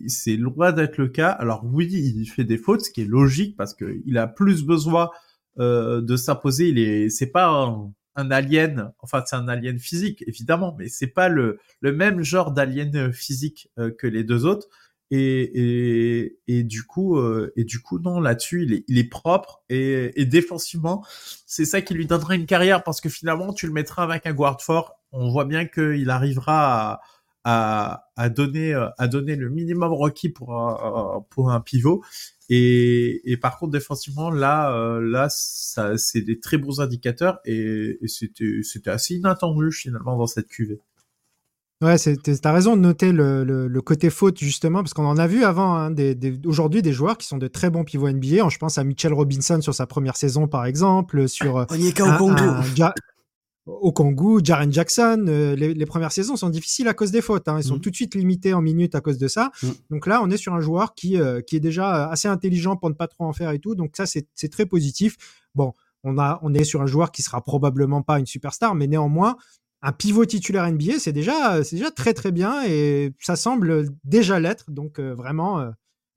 C'est loin d'être le cas. Alors oui, il fait des fautes, ce qui est logique parce que il a plus besoin euh, de s'imposer. Il est, c'est pas un, un, alien. Enfin, c'est un alien physique évidemment, mais c'est pas le même genre d'alien physique euh, que les deux autres. Et, et, et du coup, euh, et du coup, non, là-dessus, il est, il est propre et, et défensivement, c'est ça qui lui donnera une carrière parce que finalement, tu le mettras avec un guard fort. On voit bien qu'il arrivera à, à, à, donner, à donner le minimum requis pour un, pour un pivot. Et, et par contre, défensivement, là, euh, là, ça, c'est des très bons indicateurs et, et c'était, c'était assez inattendu finalement dans cette cuvée. Ouais, t'as raison de noter le, le, côté faute justement, parce qu'on en a vu avant, hein, des, des, aujourd'hui des joueurs qui sont de très bons pivots NBA. Je pense à Mitchell Robinson sur sa première saison par exemple, sur euh, Onyeka Okongu, Jaren Jackson. Euh, les, les, premières saisons sont difficiles à cause des fautes. Hein. Ils sont mm. tout de suite limités en minutes à cause de ça. Mm. Donc là, on est sur un joueur qui, euh, qui est déjà assez intelligent pour ne pas trop en faire et tout. Donc ça, c'est très positif. Bon, on, a, on est sur un joueur qui sera probablement pas une superstar, mais néanmoins, un pivot titulaire NBA, c'est déjà, c'est déjà très très bien et ça semble déjà l'être. Donc euh, vraiment, euh,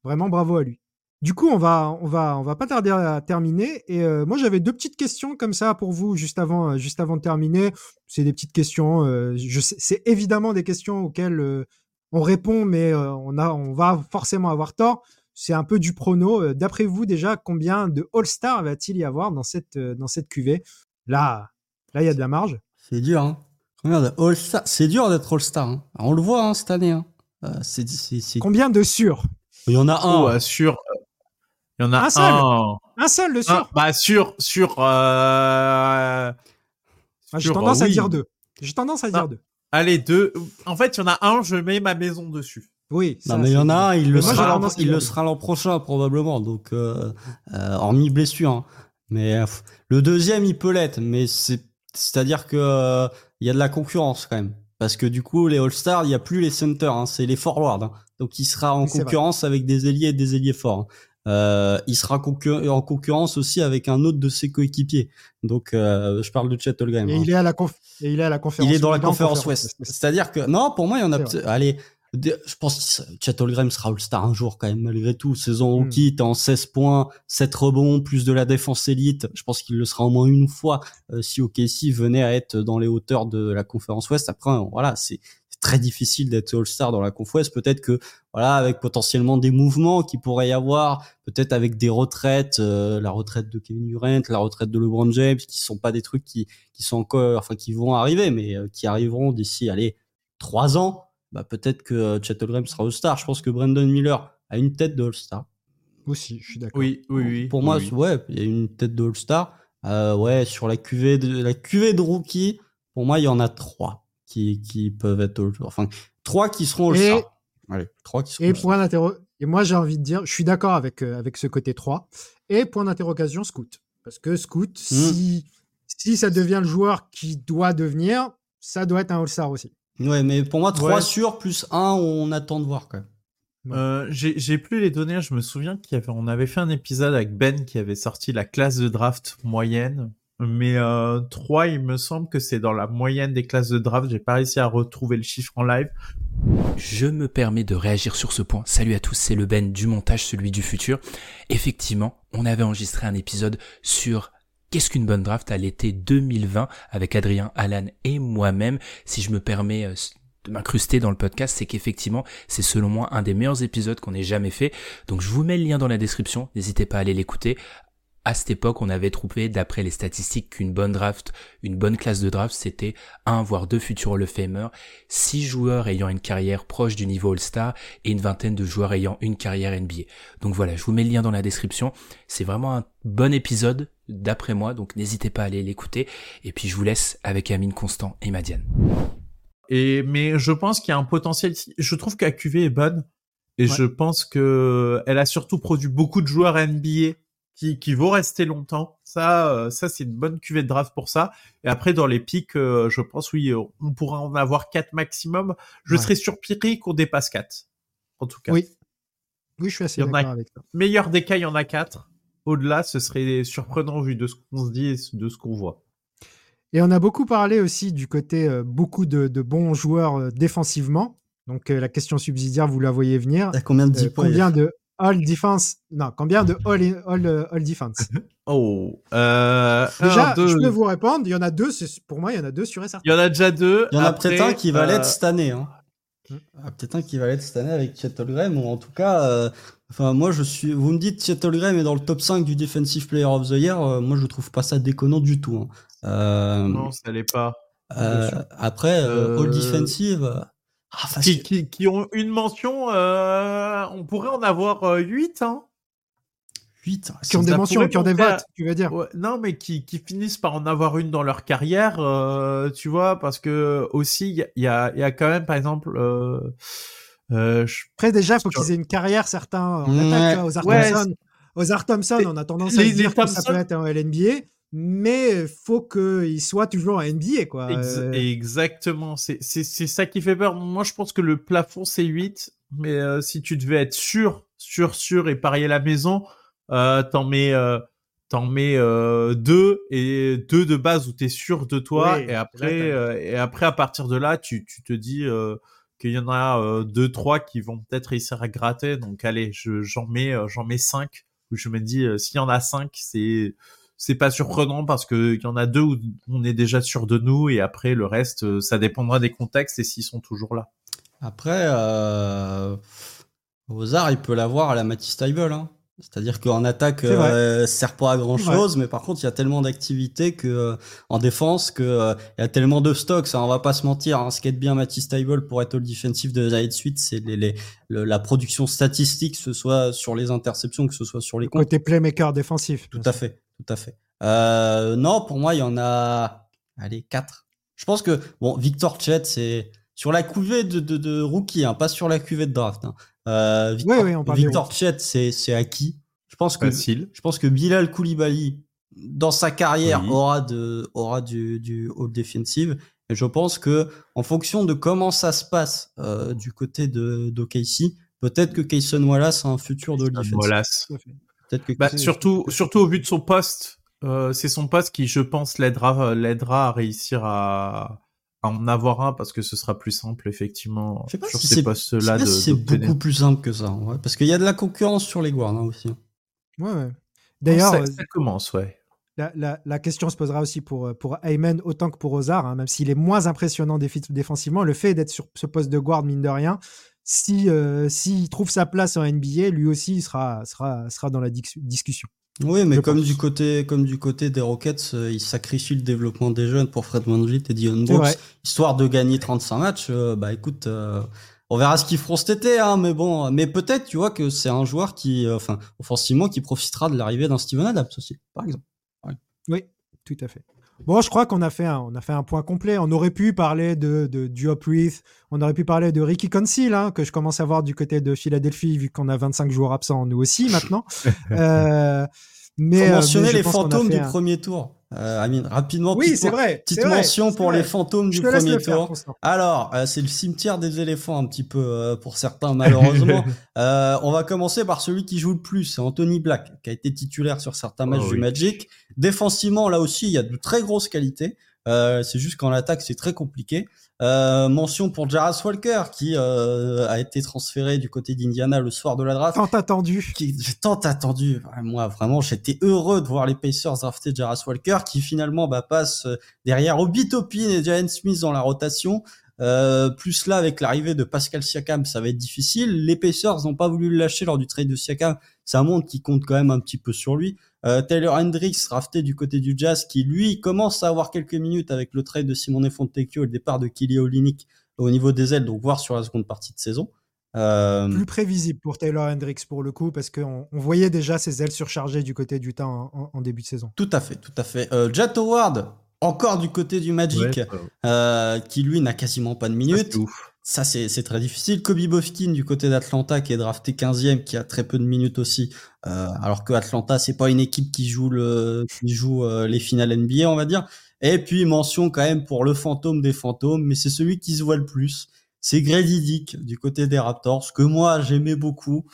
vraiment bravo à lui. Du coup, on va, on va, on va pas tarder à terminer. Et euh, moi, j'avais deux petites questions comme ça pour vous juste avant, juste avant de terminer. C'est des petites questions. c'est évidemment des questions auxquelles on répond, mais on a, on va forcément avoir tort. C'est un peu du prono. D'après vous, déjà, combien de All-Star va-t-il y avoir dans cette, dans cette cuvée? Là, là, il y a de la marge. C'est dur. Hein c'est dur d'être All-Star. Hein. On le voit hein, cette année. Hein. Euh, Combien de sûr Il y en a un. Oh, sûr. Il y en a un. Seul. Un, seul de sûr. bah sûr, sûr. Euh... Ah, j'ai tendance à dire deux. J'ai tendance à dire ah. deux. Allez, deux. En fait, il y en a un, je mets ma maison dessus. Oui. non, mais il y en a un, il le sera, il le sera l'an prochain probablement. Donc, euh, euh, hormis blessure. Hein. Mais le deuxième, il peut l'être, mais c'est c'est-à-dire que il y a de la concurrence quand même. Parce que du coup, les All-Stars, il n'y a plus les centers, hein, c'est les forwards. Hein. Donc il sera en concurrence avec des ailiers et des ailiers forts. Hein. Euh, il sera en concurrence aussi avec un autre de ses coéquipiers. Donc, euh, je parle de Chet Holmgren. Et, il est à la et il est à la conférence. Il est dans la conférence, Ouest. C'est-à-dire que non, pour moi, il y en a. Allez, je pense que Chet Holmgren sera All-Star un jour quand même malgré tout. Saison hmm. rookie, t'es en 16 points, 7 rebonds, plus de la défense élite. Je pense qu'il le sera au moins une fois euh, si OKC venait à être dans les hauteurs de la conférence Ouest. Après, voilà, c'est très difficile d'être All-Star dans la conf Ouest. Peut-être que voilà, avec potentiellement des mouvements qui pourrait y avoir, peut-être avec des retraites, euh, la retraite de Kevin Durant, la retraite de LeBron James, qui sont pas des trucs qui qui sont encore, enfin qui vont arriver, mais euh, qui arriveront d'ici, allez, trois ans bah, peut-être que euh, Chet sera All-Star. Je pense que Brandon Miller a une tête de All-Star. Aussi, je suis d'accord. Oui, oui, oui. Pour moi, ouais, il y a une tête de All-Star. Euh, ouais, sur la cuvée de la cuvée de rookie, pour moi, il y en a trois qui, qui peuvent être All-Star. Enfin, trois qui seront All-Star. Allez, trois qui seront Et point Et moi, j'ai envie de dire, je suis d'accord avec, euh, avec ce côté 3. Et point d'interrogation, Scoot. Parce que Scoot, hmm. si, si ça devient le joueur qui doit devenir, ça doit être un All-Star aussi. Ouais, mais pour moi, 3 sur plus 1, on attend de voir quand même. Euh, j'ai plus les données. Je me souviens qu'on avait, avait fait un épisode avec Ben qui avait sorti la classe de draft moyenne. Mais euh, 3, il me semble que c'est dans la moyenne des classes de draft. J'ai pas réussi à retrouver le chiffre en live. Je me permets de réagir sur ce point. Salut à tous, c'est le Ben du montage, celui du futur. Effectivement, on avait enregistré un épisode sur Qu'est-ce qu'une bonne draft à l'été 2020 avec Adrien, Alan et moi-même? Si je me permets euh, de m'incruster dans le podcast, c'est qu'effectivement, c'est selon moi un des meilleurs épisodes qu'on ait jamais fait. Donc je vous mets le lien dans la description, n'hésitez pas à aller l'écouter. À cette époque, on avait trouvé, d'après les statistiques, qu'une bonne draft, une bonne classe de draft, c'était un voire deux futurs Famer, six joueurs ayant une carrière proche du niveau All-Star et une vingtaine de joueurs ayant une carrière NBA. Donc voilà, je vous mets le lien dans la description. C'est vraiment un bon épisode d'après moi, donc n'hésitez pas à aller l'écouter. Et puis je vous laisse avec Amine Constant et Madiane. Et mais je pense qu'il y a un potentiel. Je trouve qu'AQV est bonne et je pense que elle a surtout produit beaucoup de joueurs NBA qui qui vont rester longtemps. Ça euh, ça c'est une bonne cuvée de draft pour ça. Et après dans les pics, euh, je pense oui, on pourra en avoir quatre maximum. Je serais surpris qu'on dépasse quatre. En tout cas. Oui. Oui, je suis assez d'accord avec toi. Meilleur des cas, il y en a quatre au-delà, ce serait surprenant vu de ce qu'on se dit et de ce qu'on voit. Et on a beaucoup parlé aussi du côté euh, beaucoup de, bons joueurs euh, défensivement. Donc euh, la question subsidiaire, vous la voyez venir. combien de Combien de all defense Non, combien de all, all, all defense? Oh. déjà, je peux vous répondre. Il y en a deux. Pour moi, il y en a deux sur et certain. Il y en a déjà deux. Il y en a peut-être un qui va l'être cette année. Hein. Ah, peut-être un qui va l'être cette année avec Chet Holmgren, ou en tout cas, euh, enfin moi je suis. Vous me dites Chet Holmgren est dans le top 5 du Defensive Player of the Year, euh, moi je trouve pas ça déconnant du tout. Hein. Euh, non, ça l'est pas. après, All Defensive. Ah, qui, qui, qui, ont une mention, on pourrait en avoir 8, hein qui ont des mentions, qui ont des votes, tu veux dire Non, mais qui, qui, finissent par en avoir une dans leur carrière, euh, tu vois, parce que aussi, il y a, y a, quand même, par exemple... Euh, euh, Après, déjà, il faut qu'ils aient une carrière, certains en attaque, aux Art Thompson. Aux Art Thompson, on a tendance à dire que ça peut être en LNBA, mais il faut qu'il soit toujours en NBA, quoi. Euh, exactement, c'est ça qui fait peur. Moi, je pense que le plafond, c'est 8, mais si tu devais être sûr, sûr, sûr et parier la maison, euh, t'en mets euh, t'en mets euh, deux et deux de base où t'es sûr de toi et après euh, et après à partir de là tu, tu te dis qu'il y en a deux trois qui vont peut-être réussir à gratter. Donc allez je, j'en mets j'en mets cinq. Où je me dis s'il y en a cinq c'est c'est pas surprenant parce que il y en a deux où on est déjà sûr de nous et après le reste ça dépendra des contextes et s'ils sont toujours là. Après euh, arts il peut l'avoir à la Matisse Stable hein. C'est-à-dire qu'en attaque, euh, sert pas à grand chose, mais par contre, il y a tellement d'activités que euh, en défense que euh, il y a tellement de stocks. Ça, on va pas se mentir. Hein, ce qui est bien Matisse Stable pour être all defensive de la suite, c'est les, les la production statistique, que ce soit sur les interceptions, que ce soit sur les comptes. Côté playmaker défensif. Tout à fait, tout à fait. Euh, non, pour moi, il y en a, allez, quatre. Je pense que bon, Victor Chet, c'est sur la cuvée de, de, de rookie, hein, pas sur la cuvée de draft. Hein. Euh, Victor, oui, oui, Victor Chet, c'est, c'est acquis. Je pense que, je pense que Bilal Koulibaly, dans sa carrière, aura de, aura du, du all defensive. Et je pense que, en fonction de comment ça se passe, euh, du côté de, d'OKC, peut-être que Kayson Wallace a un futur de all defensive. Wallace. Peut-être que bah, surtout, surtout au vu de son poste, euh, c'est son poste qui, je pense, l'aidera, l'aidera à réussir à, en avoir un parce que ce sera plus simple effectivement je sais pas sur si ces postes-là. C'est beaucoup plus simple que ça, ouais, parce qu'il y a de la concurrence sur les guards hein, aussi. Ouais, ouais. D'ailleurs, ça, ça, commence, ouais. La, la, la, question se posera aussi pour, pour Ayman autant que pour Ozar, hein, même s'il est moins impressionnant défensivement. Le fait d'être sur ce poste de guard, mine de rien, si euh, s'il trouve sa place en NBA, lui aussi il sera, sera, sera dans la discussion. Oui, mais comme du côté comme du côté des Rockets, euh, ils sacrifient le développement des jeunes pour Fred VanVleet et Dion Brooks, histoire de gagner 35 matchs. Euh, bah écoute, euh, on verra ce qu'ils feront cet été, hein, mais bon, mais peut-être, tu vois, que c'est un joueur qui, enfin, offensivement, qui profitera de l'arrivée d'un Steven Adams aussi, par exemple. Oui, tout à fait. Bon, je crois qu'on a fait un, on a fait un point complet. On aurait pu parler de, de Diop Reith, on aurait pu parler de Ricky Conceal, hein, que je commence à voir du côté de Philadelphie, vu qu'on a 25 joueurs absents, nous aussi maintenant. euh, mais, Faut mentionner les fantômes du premier tour. Euh, Amine, rapidement. Oui, c'est vrai. Petite mention pour les fantômes du premier tour. Alors, euh, c'est le cimetière des éléphants un petit peu euh, pour certains, malheureusement. euh, on va commencer par celui qui joue le plus, c'est Anthony Black, qui a été titulaire sur certains matchs oh du Magic. Défensivement, là aussi, il y a de très grosses qualités. Euh, c'est juste qu'en attaque, c'est très compliqué. Euh, mention pour Jarras Walker qui euh, a été transféré du côté d'Indiana le soir de la draft. Tant attendu. Qui, tant attendu. Moi, vraiment, j'étais heureux de voir les Pacers drafter Jarras Walker qui finalement bah, passe euh, derrière Obi Topin et Jalen Smith dans la rotation. Euh, plus là, avec l'arrivée de Pascal Siakam, ça va être difficile. Les Pacers n'ont pas voulu le lâcher lors du trade de Siakam. C'est un monde qui compte quand même un petit peu sur lui. Euh, Taylor Hendricks, rafté du côté du Jazz, qui lui commence à avoir quelques minutes avec le trade de Simone Fontecchio et le départ de Kili Olinik au niveau des ailes, donc voir sur la seconde partie de saison. Euh... Plus prévisible pour Taylor Hendricks pour le coup, parce qu'on on voyait déjà ses ailes surchargées du côté du temps en, en, début de saison. Tout à fait, tout à fait. Euh, Jet Howard, encore du côté du Magic, euh, qui lui n'a quasiment pas de minutes. Ça, c'est très difficile. Kobe Bofkin du côté d'Atlanta, qui est drafté 15e, qui a très peu de minutes aussi. Euh, alors que Atlanta, c'est pas une équipe qui joue, le, qui joue euh, les finales NBA, on va dire. Et puis, mention quand même pour le fantôme des fantômes, mais c'est celui qui se voit le plus. C'est Grady Dick du côté des Raptors, que moi, j'aimais beaucoup.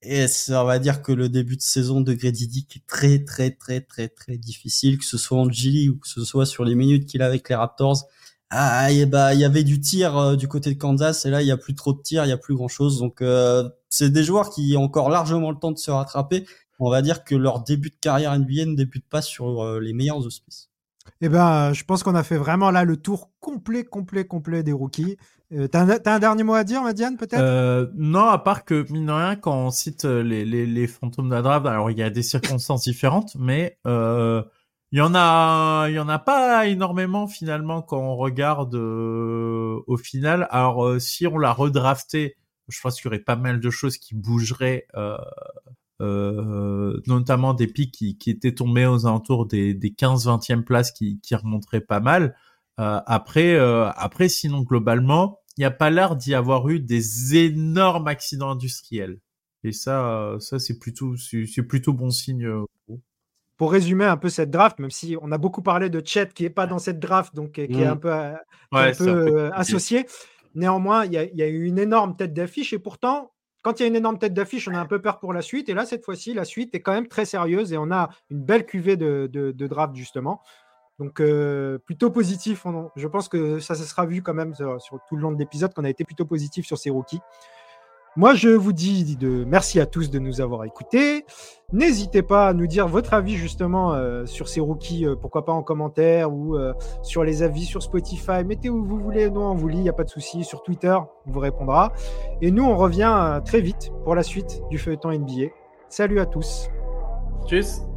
Et ça, on va dire que le début de saison de Grady Dick est très, très, très, très, très difficile, que ce soit en Gilly ou que ce soit sur les minutes qu'il a avec les Raptors. Ah, et bah, il y avait du tir euh, du côté de Kansas, et là, il y a plus trop de tir, il y a plus grand chose. Donc, euh, c'est des joueurs qui ont encore largement le temps de se rattraper. On va dire que leur début de carrière NBA ne débute pas sur euh, les meilleurs auspices. Eh ben, je pense qu'on a fait vraiment là le tour complet, complet, complet des rookies. Euh, t'as, un, un, dernier mot à dire, Madiane, peut-être? Euh, Non, à part que, mine de rien, quand on cite euh, les, les, les fantômes de la draft, alors il y a des circonstances différentes, mais euh, il y en a, il y en a pas énormément finalement quand on regarde euh, au final. Alors si on l'a redrafté, je pense qu'il y aurait pas mal de choses qui bougeraient. notamment des pics qui, qui, étaient tombés aux alentours des, des 15-20e places qui, qui remonteraient pas mal. après, après, sinon globalement, il n'y a pas l'air d'y avoir eu des énormes accidents industriels. Et ça, ça c'est plutôt, c'est plutôt bon signe. Euh, Pour résumer un peu cette draft, même si on a beaucoup parlé de Chet qui est pas dans cette draft, donc qui est mmh. un peu, ouais, un peu euh, associé. Néanmoins, il y, y, a eu une énorme tête d'affiche et pourtant, quand il y a une énorme tête d'affiche, on a un peu peur pour la suite. Et là, cette fois-ci, la suite est quand même très sérieuse et on a une belle cuvée de, de, de draft justement. Donc euh, plutôt positif. je pense que ça, se sera vu quand même sur, tout le long de l'épisode qu'on a été plutôt positif sur ces rookies. Moi, je vous dis de merci à tous de nous avoir écoutés. N'hésitez pas à nous dire votre avis justement euh, sur ces rookies, euh, pourquoi pas en commentaire ou sur les avis sur Spotify. Mettez où vous voulez, nous on vous lit, il n'y a pas de souci. Sur Twitter, on vous répondra. Et nous, on revient très vite pour la suite du feuilleton NBA. Salut à tous. Tchuss.